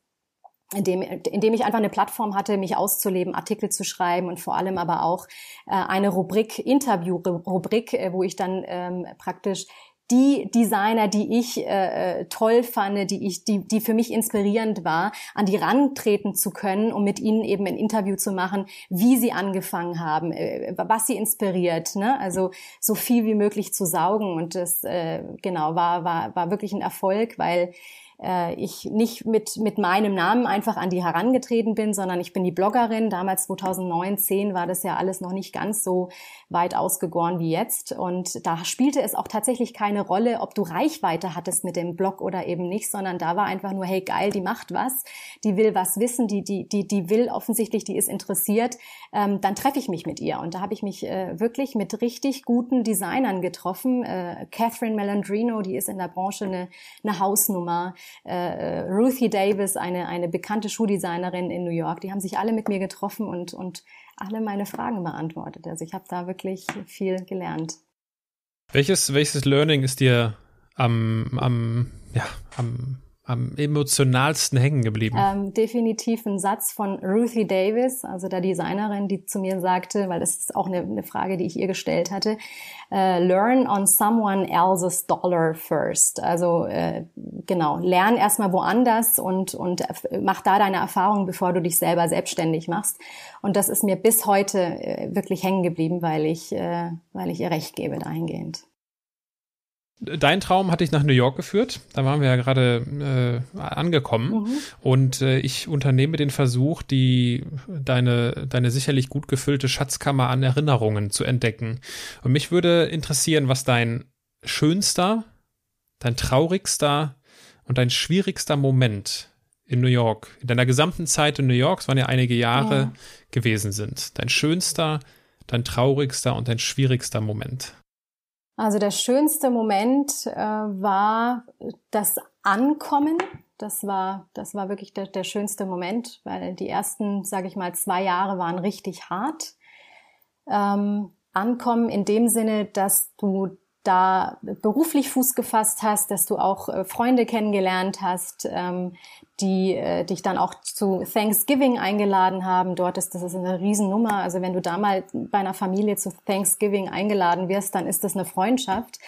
in dem, in dem ich einfach eine Plattform hatte, mich auszuleben, Artikel zu schreiben und vor allem aber auch äh, eine Rubrik, Interview-Rubrik, äh, wo ich dann ähm, praktisch die Designer, die ich äh, äh, toll fand, die ich, die, die für mich inspirierend war, an die rantreten zu können, um mit ihnen eben ein Interview zu machen, wie sie angefangen haben, äh, was sie inspiriert, ne? Also so viel wie möglich zu saugen und das äh, genau war war war wirklich ein Erfolg, weil äh, ich nicht mit, mit meinem Namen einfach an die herangetreten bin, sondern ich bin die Bloggerin. Damals 2009, 10 war das ja alles noch nicht ganz so weit ausgegoren wie jetzt. Und da spielte es auch tatsächlich keine Rolle, ob du Reichweite hattest mit dem Blog oder eben nicht, sondern da war einfach nur, hey geil, die macht was, die will was wissen, die, die, die, die will offensichtlich, die ist interessiert, ähm, dann treffe ich mich mit ihr. Und da habe ich mich äh, wirklich mit richtig guten Designern getroffen. Äh, Catherine Melandrino, die ist in der Branche eine, eine Hausnummer. Äh, Ruthie Davis, eine, eine bekannte Schuhdesignerin in New York, die haben sich alle mit mir getroffen und, und alle meine Fragen beantwortet. Also ich habe da wirklich viel gelernt. Welches, welches Learning ist dir am, am, ja, am am emotionalsten hängen geblieben? Ähm, definitiv ein Satz von Ruthie Davis, also der Designerin, die zu mir sagte, weil das ist auch eine, eine Frage, die ich ihr gestellt hatte, äh, learn on someone else's dollar first. Also äh, genau, lern erstmal woanders und, und mach da deine Erfahrungen, bevor du dich selber selbstständig machst. Und das ist mir bis heute äh, wirklich hängen geblieben, weil ich, äh, weil ich ihr recht gebe dahingehend. Dein Traum hat dich nach New York geführt. Da waren wir ja gerade äh, angekommen. Mhm. Und äh, ich unternehme den Versuch, die deine, deine sicherlich gut gefüllte Schatzkammer an Erinnerungen zu entdecken. Und mich würde interessieren, was dein schönster, dein traurigster und dein schwierigster Moment in New York, in deiner gesamten Zeit in New York, es waren ja einige Jahre ja. gewesen sind. Dein schönster, dein traurigster und dein schwierigster Moment. Also der schönste Moment äh, war das Ankommen. Das war, das war wirklich der, der schönste Moment, weil die ersten, sage ich mal, zwei Jahre waren richtig hart. Ähm, Ankommen in dem Sinne, dass du da beruflich Fuß gefasst hast, dass du auch äh, Freunde kennengelernt hast, ähm, die äh, dich dann auch zu Thanksgiving eingeladen haben. Dort ist das ist eine Riesennummer. Also wenn du da mal bei einer Familie zu Thanksgiving eingeladen wirst, dann ist das eine Freundschaft.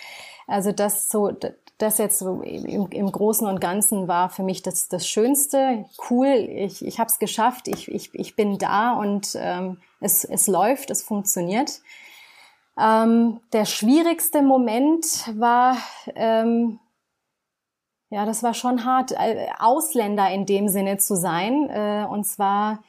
Also das so, das jetzt so im, im Großen und Ganzen war für mich das, das Schönste. Cool, ich, ich habe es geschafft, ich, ich, ich bin da und ähm, es, es läuft, es funktioniert. Ähm, der schwierigste Moment war, ähm, ja, das war schon hart, äh, Ausländer in dem Sinne zu sein. Äh, und zwar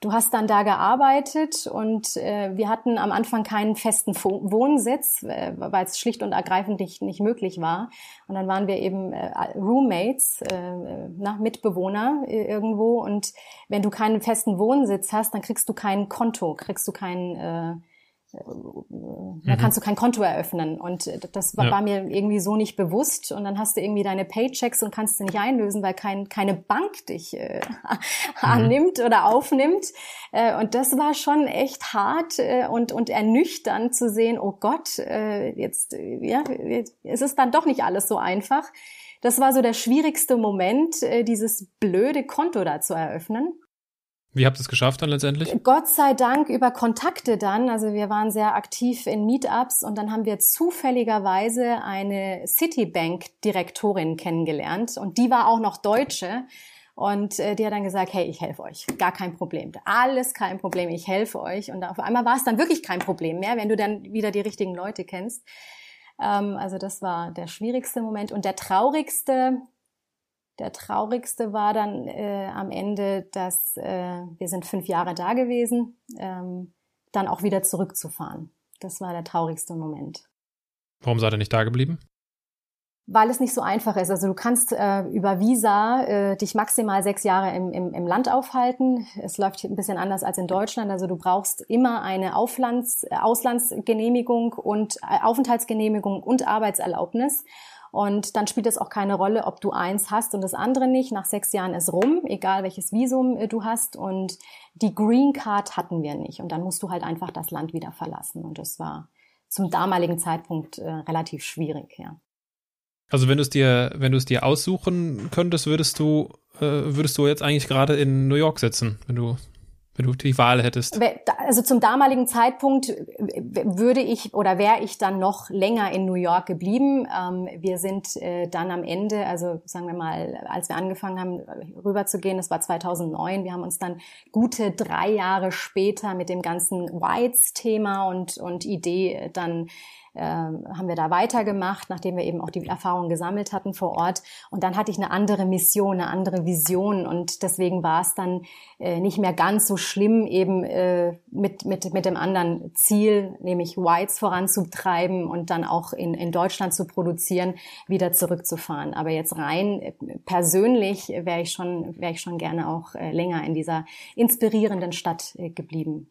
du hast dann da gearbeitet und äh, wir hatten am Anfang keinen festen Wohnsitz, äh, weil es schlicht und ergreifend nicht, nicht möglich war. Und dann waren wir eben äh, Roommates, na, Mitbewohner irgendwo. Und wenn du keinen festen Wohnsitz hast, dann kriegst du kein Konto, kriegst du kein da mhm. kannst du kein Konto eröffnen. Und äh, das war, ja. war, mir irgendwie so nicht bewusst. Und dann hast du irgendwie deine Paychecks und kannst sie nicht einlösen, weil kein, keine Bank dich äh, mhm. annimmt oder aufnimmt. Äh, und das war schon echt hart äh, und, und ernüchternd zu sehen, oh Gott, äh, jetzt, äh, ja, es ist dann doch nicht alles so einfach. Das war so der schwierigste Moment, äh, dieses blöde Konto da zu eröffnen. Wie habt ihr es geschafft dann letztendlich? Gott sei Dank über Kontakte dann. Also wir waren sehr aktiv in Meetups und dann haben wir zufälligerweise eine Citibank-Direktorin kennengelernt und die war auch noch Deutsche. Und äh, die hat dann gesagt, hey, ich helfe euch. Gar kein Problem. Alles kein Problem. Ich helfe euch. Und auf einmal war es dann wirklich kein Problem mehr, wenn du dann wieder die richtigen Leute kennst. Ähm, also das war der schwierigste Moment. Und der traurigste, der traurigste war dann äh, am Ende, dass äh, wir sind fünf Jahre da gewesen, ähm, dann auch wieder zurückzufahren. Das war der traurigste Moment. Warum seid ihr nicht da geblieben? Weil es nicht so einfach ist. Also du kannst äh, über Visa äh, dich maximal sechs Jahre im, im, im Land aufhalten. Es läuft ein bisschen anders als in Deutschland. Also du brauchst immer eine Auflands, Auslandsgenehmigung und äh, Aufenthaltsgenehmigung und Arbeitserlaubnis. Und dann spielt es auch keine Rolle, ob du eins hast und das andere nicht. Nach sechs Jahren ist rum, egal welches Visum äh, du hast. Und die Green Card hatten wir nicht. Und dann musst du halt einfach das Land wieder verlassen. Und das war zum damaligen Zeitpunkt äh, relativ schwierig, ja. Also wenn du es dir, wenn du es dir aussuchen könntest, würdest du, äh, würdest du jetzt eigentlich gerade in New York sitzen, wenn du wenn du die Wahl hättest? Also zum damaligen Zeitpunkt würde ich oder wäre ich dann noch länger in New York geblieben. Ähm, wir sind äh, dann am Ende, also sagen wir mal, als wir angefangen haben, rüberzugehen, das war 2009, wir haben uns dann gute drei Jahre später mit dem ganzen Whites-Thema und, und Idee dann äh, haben wir da weitergemacht, nachdem wir eben auch die Erfahrungen gesammelt hatten vor Ort. Und dann hatte ich eine andere Mission, eine andere Vision und deswegen war es dann äh, nicht mehr ganz so schlimm, eben äh, mit, mit, mit dem anderen Ziel, nämlich Whites voranzutreiben und dann auch in, in Deutschland zu produzieren, wieder zurückzufahren. Aber jetzt rein äh, persönlich wäre ich schon, wäre ich schon gerne auch äh, länger in dieser inspirierenden Stadt äh, geblieben.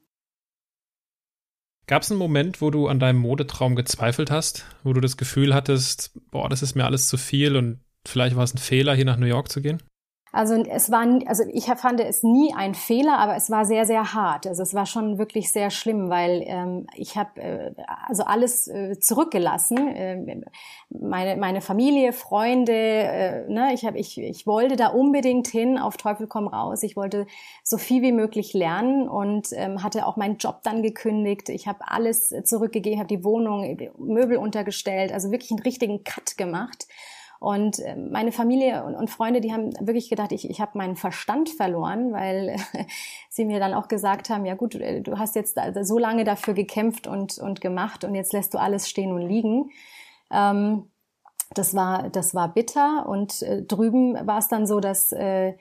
Gab es einen Moment, wo du an deinem Modetraum gezweifelt hast, wo du das Gefühl hattest, boah, das ist mir alles zu viel und vielleicht war es ein Fehler, hier nach New York zu gehen? Also es war, also ich fand es nie ein Fehler, aber es war sehr, sehr hart. Also es war schon wirklich sehr schlimm, weil ähm, ich habe äh, also alles äh, zurückgelassen. Äh, meine, meine Familie, Freunde, äh, ne, ich, hab, ich, ich wollte da unbedingt hin, auf Teufel komm raus. Ich wollte so viel wie möglich lernen und ähm, hatte auch meinen Job dann gekündigt. Ich habe alles zurückgegeben, habe die Wohnung, Möbel untergestellt, also wirklich einen richtigen Cut gemacht. Und äh, meine Familie und, Freunde, die haben wirklich gedacht, ich, ich habe meinen Verstand verloren, weil sie mir dann auch gesagt haben, ja gut, äh, du hast jetzt so lange dafür gekämpft und, und gemacht und jetzt lässt du alles stehen und liegen. Ähm, das war, das war bitter und äh, drüben war es dann so, dass äh,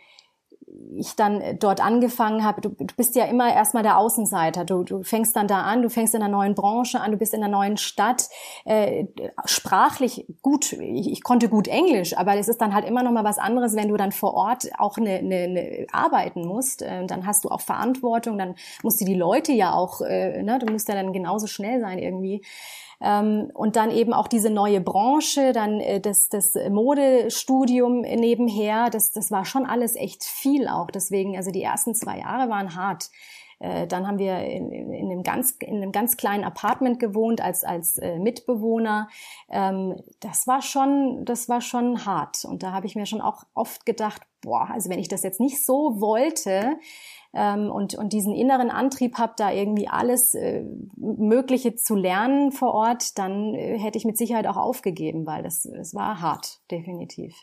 ich dann äh, dort angefangen habe, du, du bist ja immer erstmal der Außenseiter. Du, du fängst dann da an, du fängst in einer neuen Branche an, du bist in einer neuen Stadt. Äh, sprachlich gut, ich, ich konnte gut Englisch, aber es ist dann halt immer noch mal was anderes, wenn du dann vor Ort auch eine, eine, eine arbeiten musst. Äh, dann hast du auch Verantwortung, dann musst du die Leute ja auch, äh, ne, du musst ja dann genauso schnell sein irgendwie. Ähm, und dann eben auch diese neue Branche, dann äh, das, das Modestudium nebenher, das, das war schon alles echt viel auch. Deswegen, also die ersten zwei Jahre waren hart. Äh, dann haben wir in, in, einem ganz, in einem ganz kleinen Apartment gewohnt als, als äh, Mitbewohner. Ähm, das war schon, das war schon hart. Und da habe ich mir schon auch oft gedacht, boah, also wenn ich das jetzt nicht so wollte, ähm, und, und diesen inneren Antrieb habe, da irgendwie alles äh, Mögliche zu lernen vor Ort, dann äh, hätte ich mit Sicherheit auch aufgegeben, weil das, das war hart, definitiv.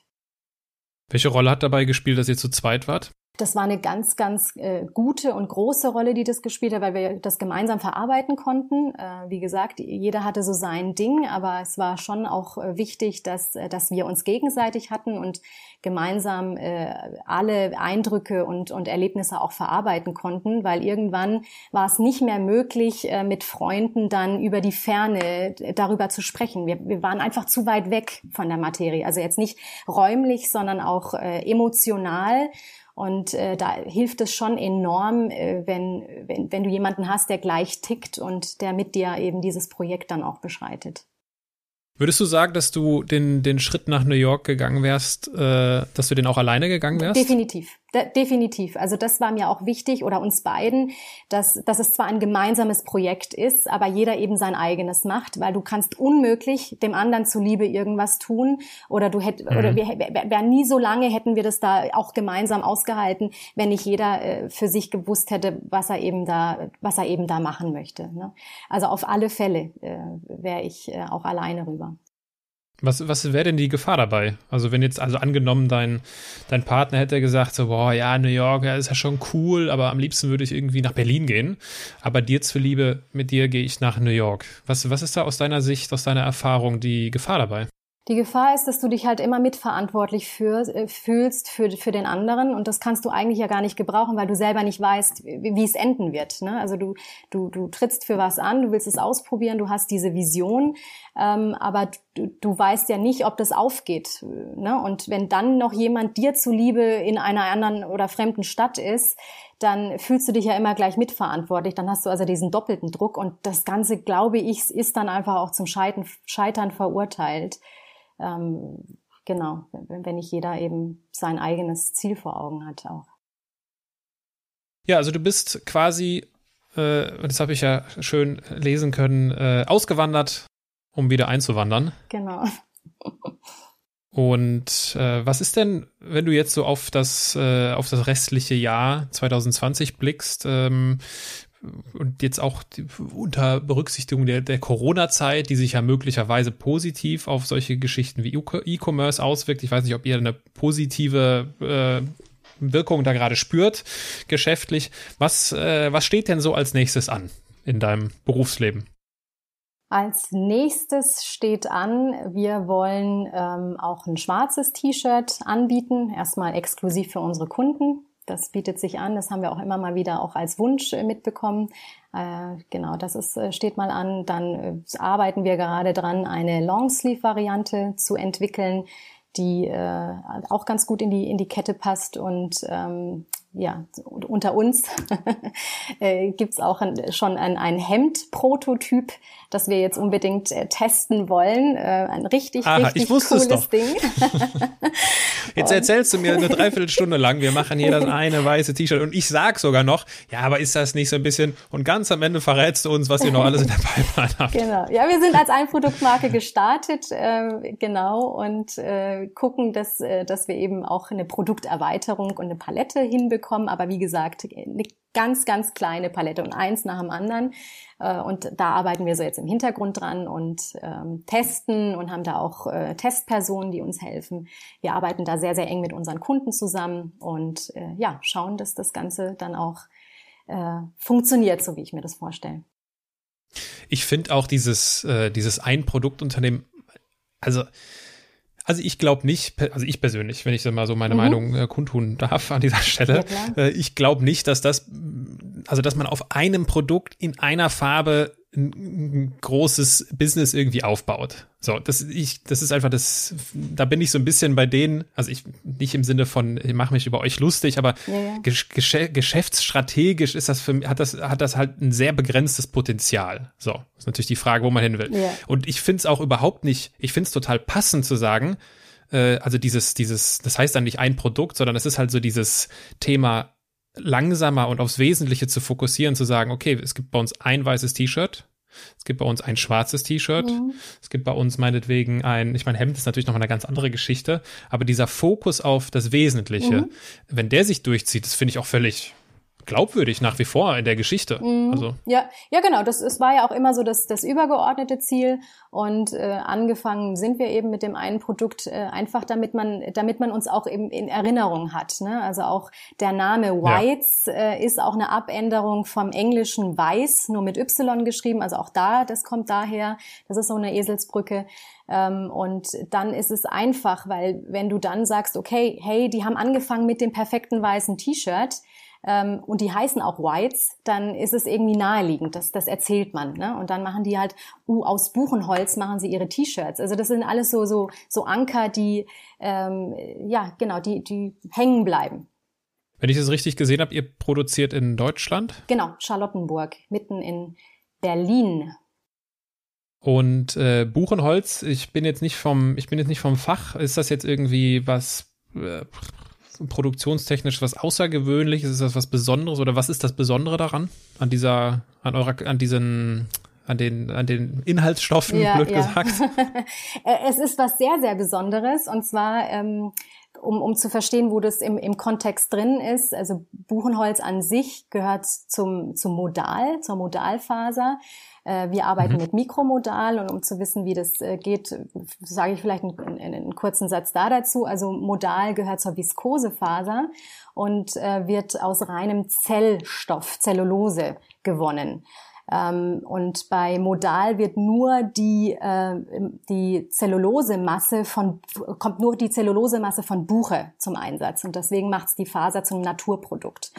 Welche Rolle hat dabei gespielt, dass ihr zu zweit wart? Das war eine ganz, ganz äh, gute und große Rolle, die das gespielt hat, weil wir das gemeinsam verarbeiten konnten. Äh, wie gesagt, jeder hatte so sein Ding, aber es war schon auch äh, wichtig, dass, äh, dass wir uns gegenseitig hatten und gemeinsam äh, alle Eindrücke und, und Erlebnisse auch verarbeiten konnten, weil irgendwann war es nicht mehr möglich, äh, mit Freunden dann über die Ferne äh, darüber zu sprechen. Wir, wir waren einfach zu weit weg von der Materie. Also jetzt nicht räumlich, sondern auch äh, emotional. Und äh, da hilft es schon enorm, äh, wenn, wenn, wenn du jemanden hast, der gleich tickt und der mit dir eben dieses Projekt dann auch beschreitet. Würdest du sagen, dass du den, den Schritt nach New York gegangen wärst, äh, dass du den auch alleine gegangen wärst? Definitiv. De definitiv. Also das war mir auch wichtig oder uns beiden, dass, dass es zwar ein gemeinsames Projekt ist, aber jeder eben sein eigenes macht, weil du kannst unmöglich dem anderen zuliebe irgendwas tun oder du hätt, mhm. oder wir wären nie so lange hätten wir das da auch gemeinsam ausgehalten, wenn nicht jeder äh, für sich gewusst hätte, was er eben da, was er eben da machen möchte. Ne? Also auf alle Fälle äh, wäre ich äh, auch alleine rüber. Was, was wäre denn die Gefahr dabei? Also wenn jetzt, also angenommen, dein, dein Partner hätte gesagt, so, boah, ja, New York, ja, ist ja schon cool, aber am liebsten würde ich irgendwie nach Berlin gehen. Aber dir zuliebe, mit dir gehe ich nach New York. Was, was ist da aus deiner Sicht, aus deiner Erfahrung die Gefahr dabei? Die Gefahr ist, dass du dich halt immer mitverantwortlich für, äh, fühlst für, für den anderen und das kannst du eigentlich ja gar nicht gebrauchen, weil du selber nicht weißt, wie, wie es enden wird. Ne? Also du, du, du trittst für was an, du willst es ausprobieren, du hast diese Vision, ähm, aber du, du weißt ja nicht, ob das aufgeht. Ne? Und wenn dann noch jemand dir zuliebe in einer anderen oder fremden Stadt ist, dann fühlst du dich ja immer gleich mitverantwortlich. Dann hast du also diesen doppelten Druck und das Ganze, glaube ich, ist dann einfach auch zum Scheitern, Scheitern verurteilt ähm, genau, wenn nicht jeder eben sein eigenes Ziel vor Augen hat auch. Ja, also du bist quasi, äh, das habe ich ja schön lesen können, äh, ausgewandert, um wieder einzuwandern. Genau. Und äh, was ist denn, wenn du jetzt so auf das äh, auf das restliche Jahr 2020 blickst? Ähm, und jetzt auch unter Berücksichtigung der, der Corona-Zeit, die sich ja möglicherweise positiv auf solche Geschichten wie E-Commerce auswirkt. Ich weiß nicht, ob ihr eine positive äh, Wirkung da gerade spürt, geschäftlich. Was, äh, was steht denn so als nächstes an in deinem Berufsleben? Als nächstes steht an, wir wollen ähm, auch ein schwarzes T-Shirt anbieten, erstmal exklusiv für unsere Kunden. Das bietet sich an, das haben wir auch immer mal wieder auch als Wunsch äh, mitbekommen. Äh, genau, das ist, äh, steht mal an. Dann arbeiten wir gerade dran, eine Longsleeve-Variante zu entwickeln, die auch ganz gut in die, in die Kette passt und ähm, ja, unter uns äh, gibt auch ein, schon ein, ein Hemd-Prototyp, das wir jetzt unbedingt äh, testen wollen. Äh, ein richtig, Aha, richtig cooles Ding. jetzt erzählst du mir eine Dreiviertelstunde lang, wir machen hier das eine weiße T-Shirt und ich sag sogar noch, ja, aber ist das nicht so ein bisschen und ganz am Ende verrätst du uns, was ihr noch alles in der Pipeline habt. Genau, ja, wir sind als Einproduktmarke gestartet, äh, genau, und äh, gucken, dass, äh, dass wir eben auch eine Produkterweiterung und eine Palette hinbekommen bekommen, aber wie gesagt, eine ganz, ganz kleine Palette und eins nach dem anderen. Äh, und da arbeiten wir so jetzt im Hintergrund dran und ähm, testen und haben da auch äh, Testpersonen, die uns helfen. Wir arbeiten da sehr, sehr eng mit unseren Kunden zusammen und äh, ja, schauen, dass das Ganze dann auch funktioniert, so wie ich mir das vorstelle. Ich finde auch dieses, dieses Ein-Produkt-Unternehmen, also also ich glaube nicht, also ich persönlich, wenn ich so mal so meine mhm. Meinung äh, kundtun darf an dieser Stelle, ja, äh, ich glaube nicht, dass das, also dass man auf einem Produkt in einer Farbe ein, ein großes Business irgendwie aufbaut. So, das ich, das ist einfach das, da bin ich so ein bisschen bei denen, also ich nicht im Sinne von, ich mache mich über euch lustig, aber ja, ja. Gesch geschäftsstrategisch ist das für mich, hat das, hat das halt ein sehr begrenztes Potenzial. So, ist natürlich die Frage, wo man hin will. Ja. Und ich finde es auch überhaupt nicht, ich finde es total passend zu sagen, äh, also dieses, dieses, das heißt dann nicht ein Produkt, sondern es ist halt so dieses Thema langsamer und aufs Wesentliche zu fokussieren, zu sagen, okay, es gibt bei uns ein weißes T-Shirt, es gibt bei uns ein schwarzes T-Shirt, mhm. es gibt bei uns meinetwegen ein, ich meine, Hemd ist natürlich noch eine ganz andere Geschichte, aber dieser Fokus auf das Wesentliche, mhm. wenn der sich durchzieht, das finde ich auch völlig glaubwürdig nach wie vor in der Geschichte. Mhm. Also. Ja, ja, genau. Das, es war ja auch immer so das, das übergeordnete Ziel. Und äh, angefangen sind wir eben mit dem einen Produkt äh, einfach, damit man, damit man uns auch eben in Erinnerung hat. Ne? Also auch der Name Whites ja. äh, ist auch eine Abänderung vom englischen Weiß, nur mit Y geschrieben. Also auch da, das kommt daher. Das ist so eine Eselsbrücke. Ähm, und dann ist es einfach, weil wenn du dann sagst, okay, hey, die haben angefangen mit dem perfekten weißen T-Shirt, ähm, und die heißen auch Whites, dann ist es irgendwie naheliegend, das, das erzählt man. Ne? Und dann machen die halt, uh, aus Buchenholz machen sie ihre T-Shirts. Also das sind alles so, so, so Anker, die, ähm, ja, genau, die, die hängen bleiben. Wenn ich es richtig gesehen habe, ihr produziert in Deutschland? Genau, Charlottenburg, mitten in Berlin. Und äh, Buchenholz, ich bin jetzt nicht vom, ich bin jetzt nicht vom Fach. Ist das jetzt irgendwie was äh, produktionstechnisch was Außergewöhnliches? Ist das was Besonderes oder was ist das Besondere daran? An dieser, an eurer, an diesen, an den, an den Inhaltsstoffen, ja, blöd ja. gesagt? Äh, es ist was sehr, sehr Besonderes und zwar, ähm, um, um zu verstehen, wo das im, im Kontext drin ist. Also Buchenholz an sich gehört zum, zum Modal, zur Modalfaser. Äh, wir arbeiten mhm. mit Mikromodal und um zu wissen, wie das äh, geht, sage ich vielleicht einen, einen, kurzen Satz da dazu. Also Modal gehört zur Viskosefaser und äh, wird aus reinem Zellstoff, Zellulose gewonnen. Ähm, und bei Modal wird nur die, die Zellulosemasse von, kommt nur die Zellulosemasse von Buche zum Einsatz. Und deswegen macht es die Faser zum Naturprodukt.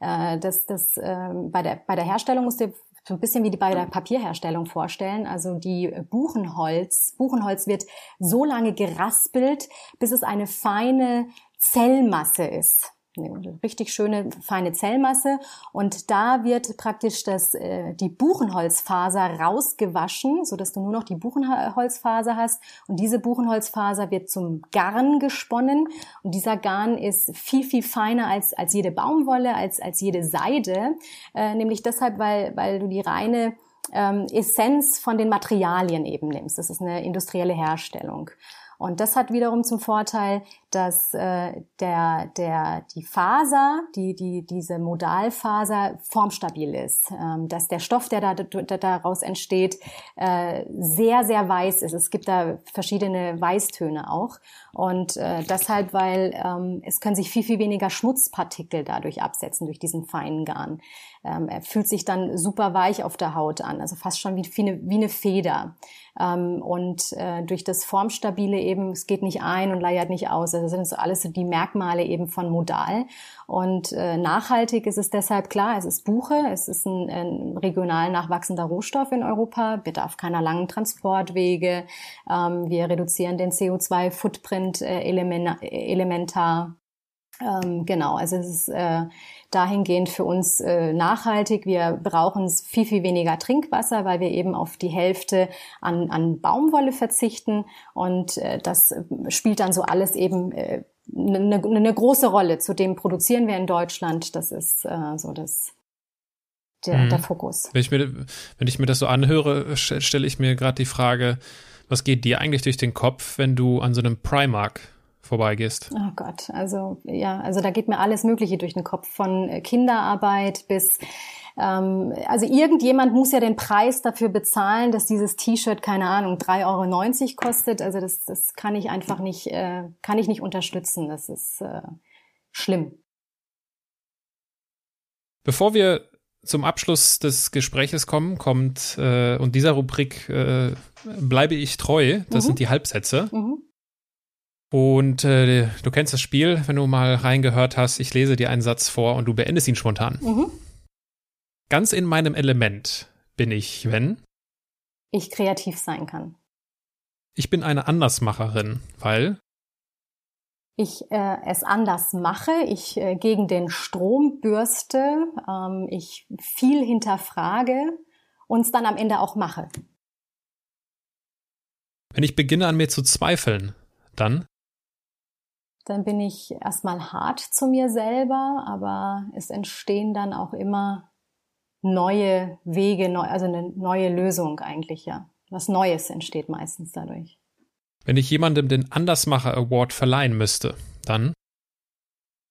das, das, ähm, bei, der, bei der Herstellung musst du so ein bisschen wie bei der Papierherstellung vorstellen. Also die Buchenholz, Buchenholz wird so lange geraspelt, bis es eine feine Zellmasse ist eine richtig schöne feine Zellmasse. Und da wird praktisch das äh, die Buchenholzfaser rausgewaschen, so dass du nur noch die Buchenholzfaser hast. Und diese Buchenholzfaser wird zum Garn gesponnen. Und dieser Garn ist viel viel feiner als als jede Baumwolle, als als jede Seide, äh, nämlich deshalb, weil weil du die reine ähm, Essenz von den Materialien eben nimmst. Das ist eine industrielle Herstellung. Und das hat wiederum zum Vorteil, dass äh, der, der, die Faser, die, die, diese Modalfaser formstabil ist, ähm, dass der Stoff, der, da, der daraus entsteht, äh, sehr, sehr weiß ist. Es gibt da verschiedene Weißtöne auch. Und äh, deshalb, weil ähm, es können sich viel, viel weniger Schmutzpartikel dadurch absetzen, durch diesen feinen Garn. Ähm, er fühlt sich dann super weich auf der Haut an, also fast schon wie, wie, eine, wie eine Feder. Ähm, und äh, durch das Formstabile eben, es geht nicht ein und leiert nicht aus. Also das sind so alles so die Merkmale eben von Modal. Und äh, nachhaltig ist es deshalb klar, es ist Buche, es ist ein, ein regional nachwachsender Rohstoff in Europa, bedarf keiner langen Transportwege. Ähm, wir reduzieren den CO2-Footprint äh, elementar. Ähm, genau, also es ist äh, dahingehend für uns äh, nachhaltig. Wir brauchen viel, viel weniger Trinkwasser, weil wir eben auf die Hälfte an, an Baumwolle verzichten. Und äh, das spielt dann so alles eben äh, eine, eine große Rolle. Zudem produzieren wir in Deutschland. Das ist äh, so das der, mhm. der Fokus. Wenn ich, mir, wenn ich mir das so anhöre, stelle ich mir gerade die Frage, was geht dir eigentlich durch den Kopf, wenn du an so einem Primark vorbeigehst? Oh Gott, also ja, also da geht mir alles Mögliche durch den Kopf, von äh, Kinderarbeit bis ähm, also irgendjemand muss ja den Preis dafür bezahlen, dass dieses T-Shirt, keine Ahnung, 3,90 Euro kostet. Also das, das kann ich einfach nicht, äh, kann ich nicht unterstützen. Das ist äh, schlimm. Bevor wir zum Abschluss des Gespräches kommen, kommt äh, und dieser Rubrik äh, bleibe ich treu. Das mhm. sind die Halbsätze. Mhm. Und äh, du kennst das Spiel, wenn du mal reingehört hast, ich lese dir einen Satz vor und du beendest ihn spontan. Mhm. Ganz in meinem Element bin ich, wenn ich kreativ sein kann. Ich bin eine Andersmacherin, weil ich äh, es anders mache, ich äh, gegen den Strom bürste, ähm, ich viel hinterfrage und es dann am Ende auch mache. Wenn ich beginne an mir zu zweifeln, dann dann bin ich erstmal hart zu mir selber, aber es entstehen dann auch immer neue Wege, also eine neue Lösung eigentlich, ja. Was Neues entsteht meistens dadurch. Wenn ich jemandem den Andersmacher Award verleihen müsste, dann?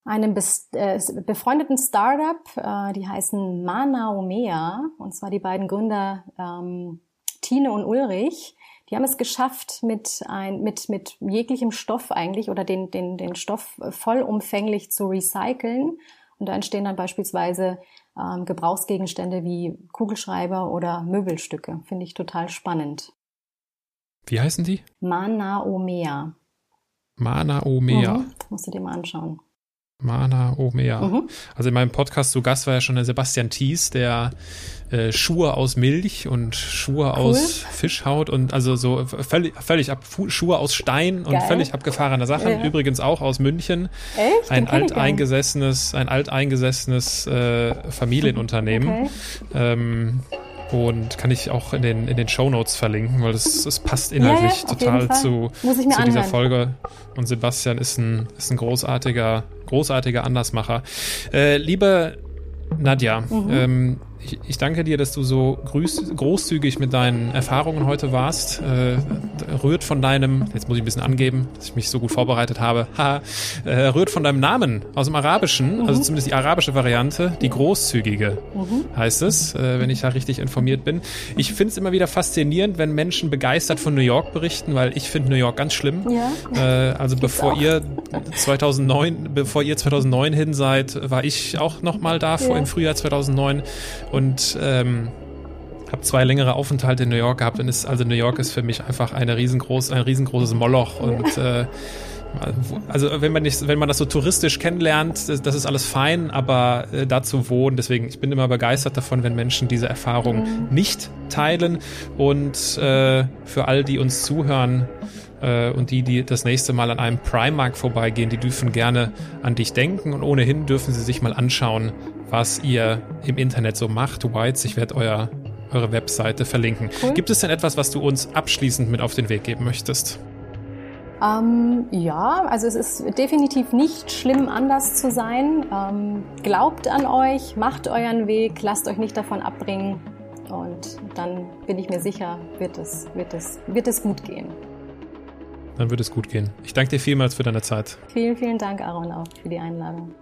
einem äh, befreundeten Startup, äh, die heißen Manaomea, und zwar die beiden Gründer ähm, Tine und Ulrich. Die haben es geschafft, mit, ein, mit, mit jeglichem Stoff eigentlich oder den, den, den Stoff vollumfänglich zu recyceln. Und da entstehen dann beispielsweise ähm, Gebrauchsgegenstände wie Kugelschreiber oder Möbelstücke. Finde ich total spannend. Wie heißen die? Manaomea. Manaomea. Mhm, musst du dir mal anschauen. Mana Omea. Mhm. Also in meinem Podcast zu Gast war ja schon der Sebastian Thies, der äh, Schuhe aus Milch und Schuhe cool. aus Fischhaut und also so völlig, völlig ab, Schuhe aus Stein und Geil. völlig abgefahrene Sachen. Ja. Übrigens auch aus München. Echt? Ein alteingesessenes, ein alteingesessenes äh, Familienunternehmen. Okay. Ähm, und kann ich auch in den, in den Show Notes verlinken, weil das, das passt inhaltlich ja, total zu, zu dieser Folge. Und Sebastian ist ein, ist ein großartiger, großartiger Andersmacher. Äh, liebe Nadja, mhm. ähm, ich, ich, danke dir, dass du so grüß, großzügig mit deinen Erfahrungen heute warst. Äh, rührt von deinem, jetzt muss ich ein bisschen angeben, dass ich mich so gut vorbereitet habe, haha, äh, rührt von deinem Namen aus dem Arabischen, mhm. also zumindest die arabische Variante, die großzügige mhm. heißt es, äh, wenn ich da richtig informiert bin. Ich finde es immer wieder faszinierend, wenn Menschen begeistert von New York berichten, weil ich finde New York ganz schlimm. Ja. Äh, also Gibt's bevor auch. ihr 2009, bevor ihr 2009 hin seid, war ich auch noch mal da, ja. vor im Frühjahr 2009 und ähm, habe zwei längere Aufenthalte in New York gehabt. Und ist also New York ist für mich einfach eine riesengroß, ein riesengroßes Moloch. Und äh, also wenn man nicht, wenn man das so touristisch kennenlernt, das, das ist alles fein, aber äh, da zu wohnen, deswegen ich bin immer begeistert davon, wenn Menschen diese Erfahrung mhm. nicht teilen. Und äh, für all die uns zuhören äh, und die, die das nächste Mal an einem Primark vorbeigehen, die dürfen gerne an dich denken. Und ohnehin dürfen sie sich mal anschauen, was ihr im Internet so macht. Whites, ich werde euer, eure Webseite verlinken. Cool. Gibt es denn etwas, was du uns abschließend mit auf den Weg geben möchtest? Ähm, ja, also es ist definitiv nicht schlimm, anders zu sein. Ähm, glaubt an euch, macht euren Weg, lasst euch nicht davon abbringen und dann bin ich mir sicher, wird es, wird es, wird es gut gehen. Dann wird es gut gehen. Ich danke dir vielmals für deine Zeit. Vielen, vielen Dank, Aaron, auch für die Einladung.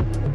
Thank you.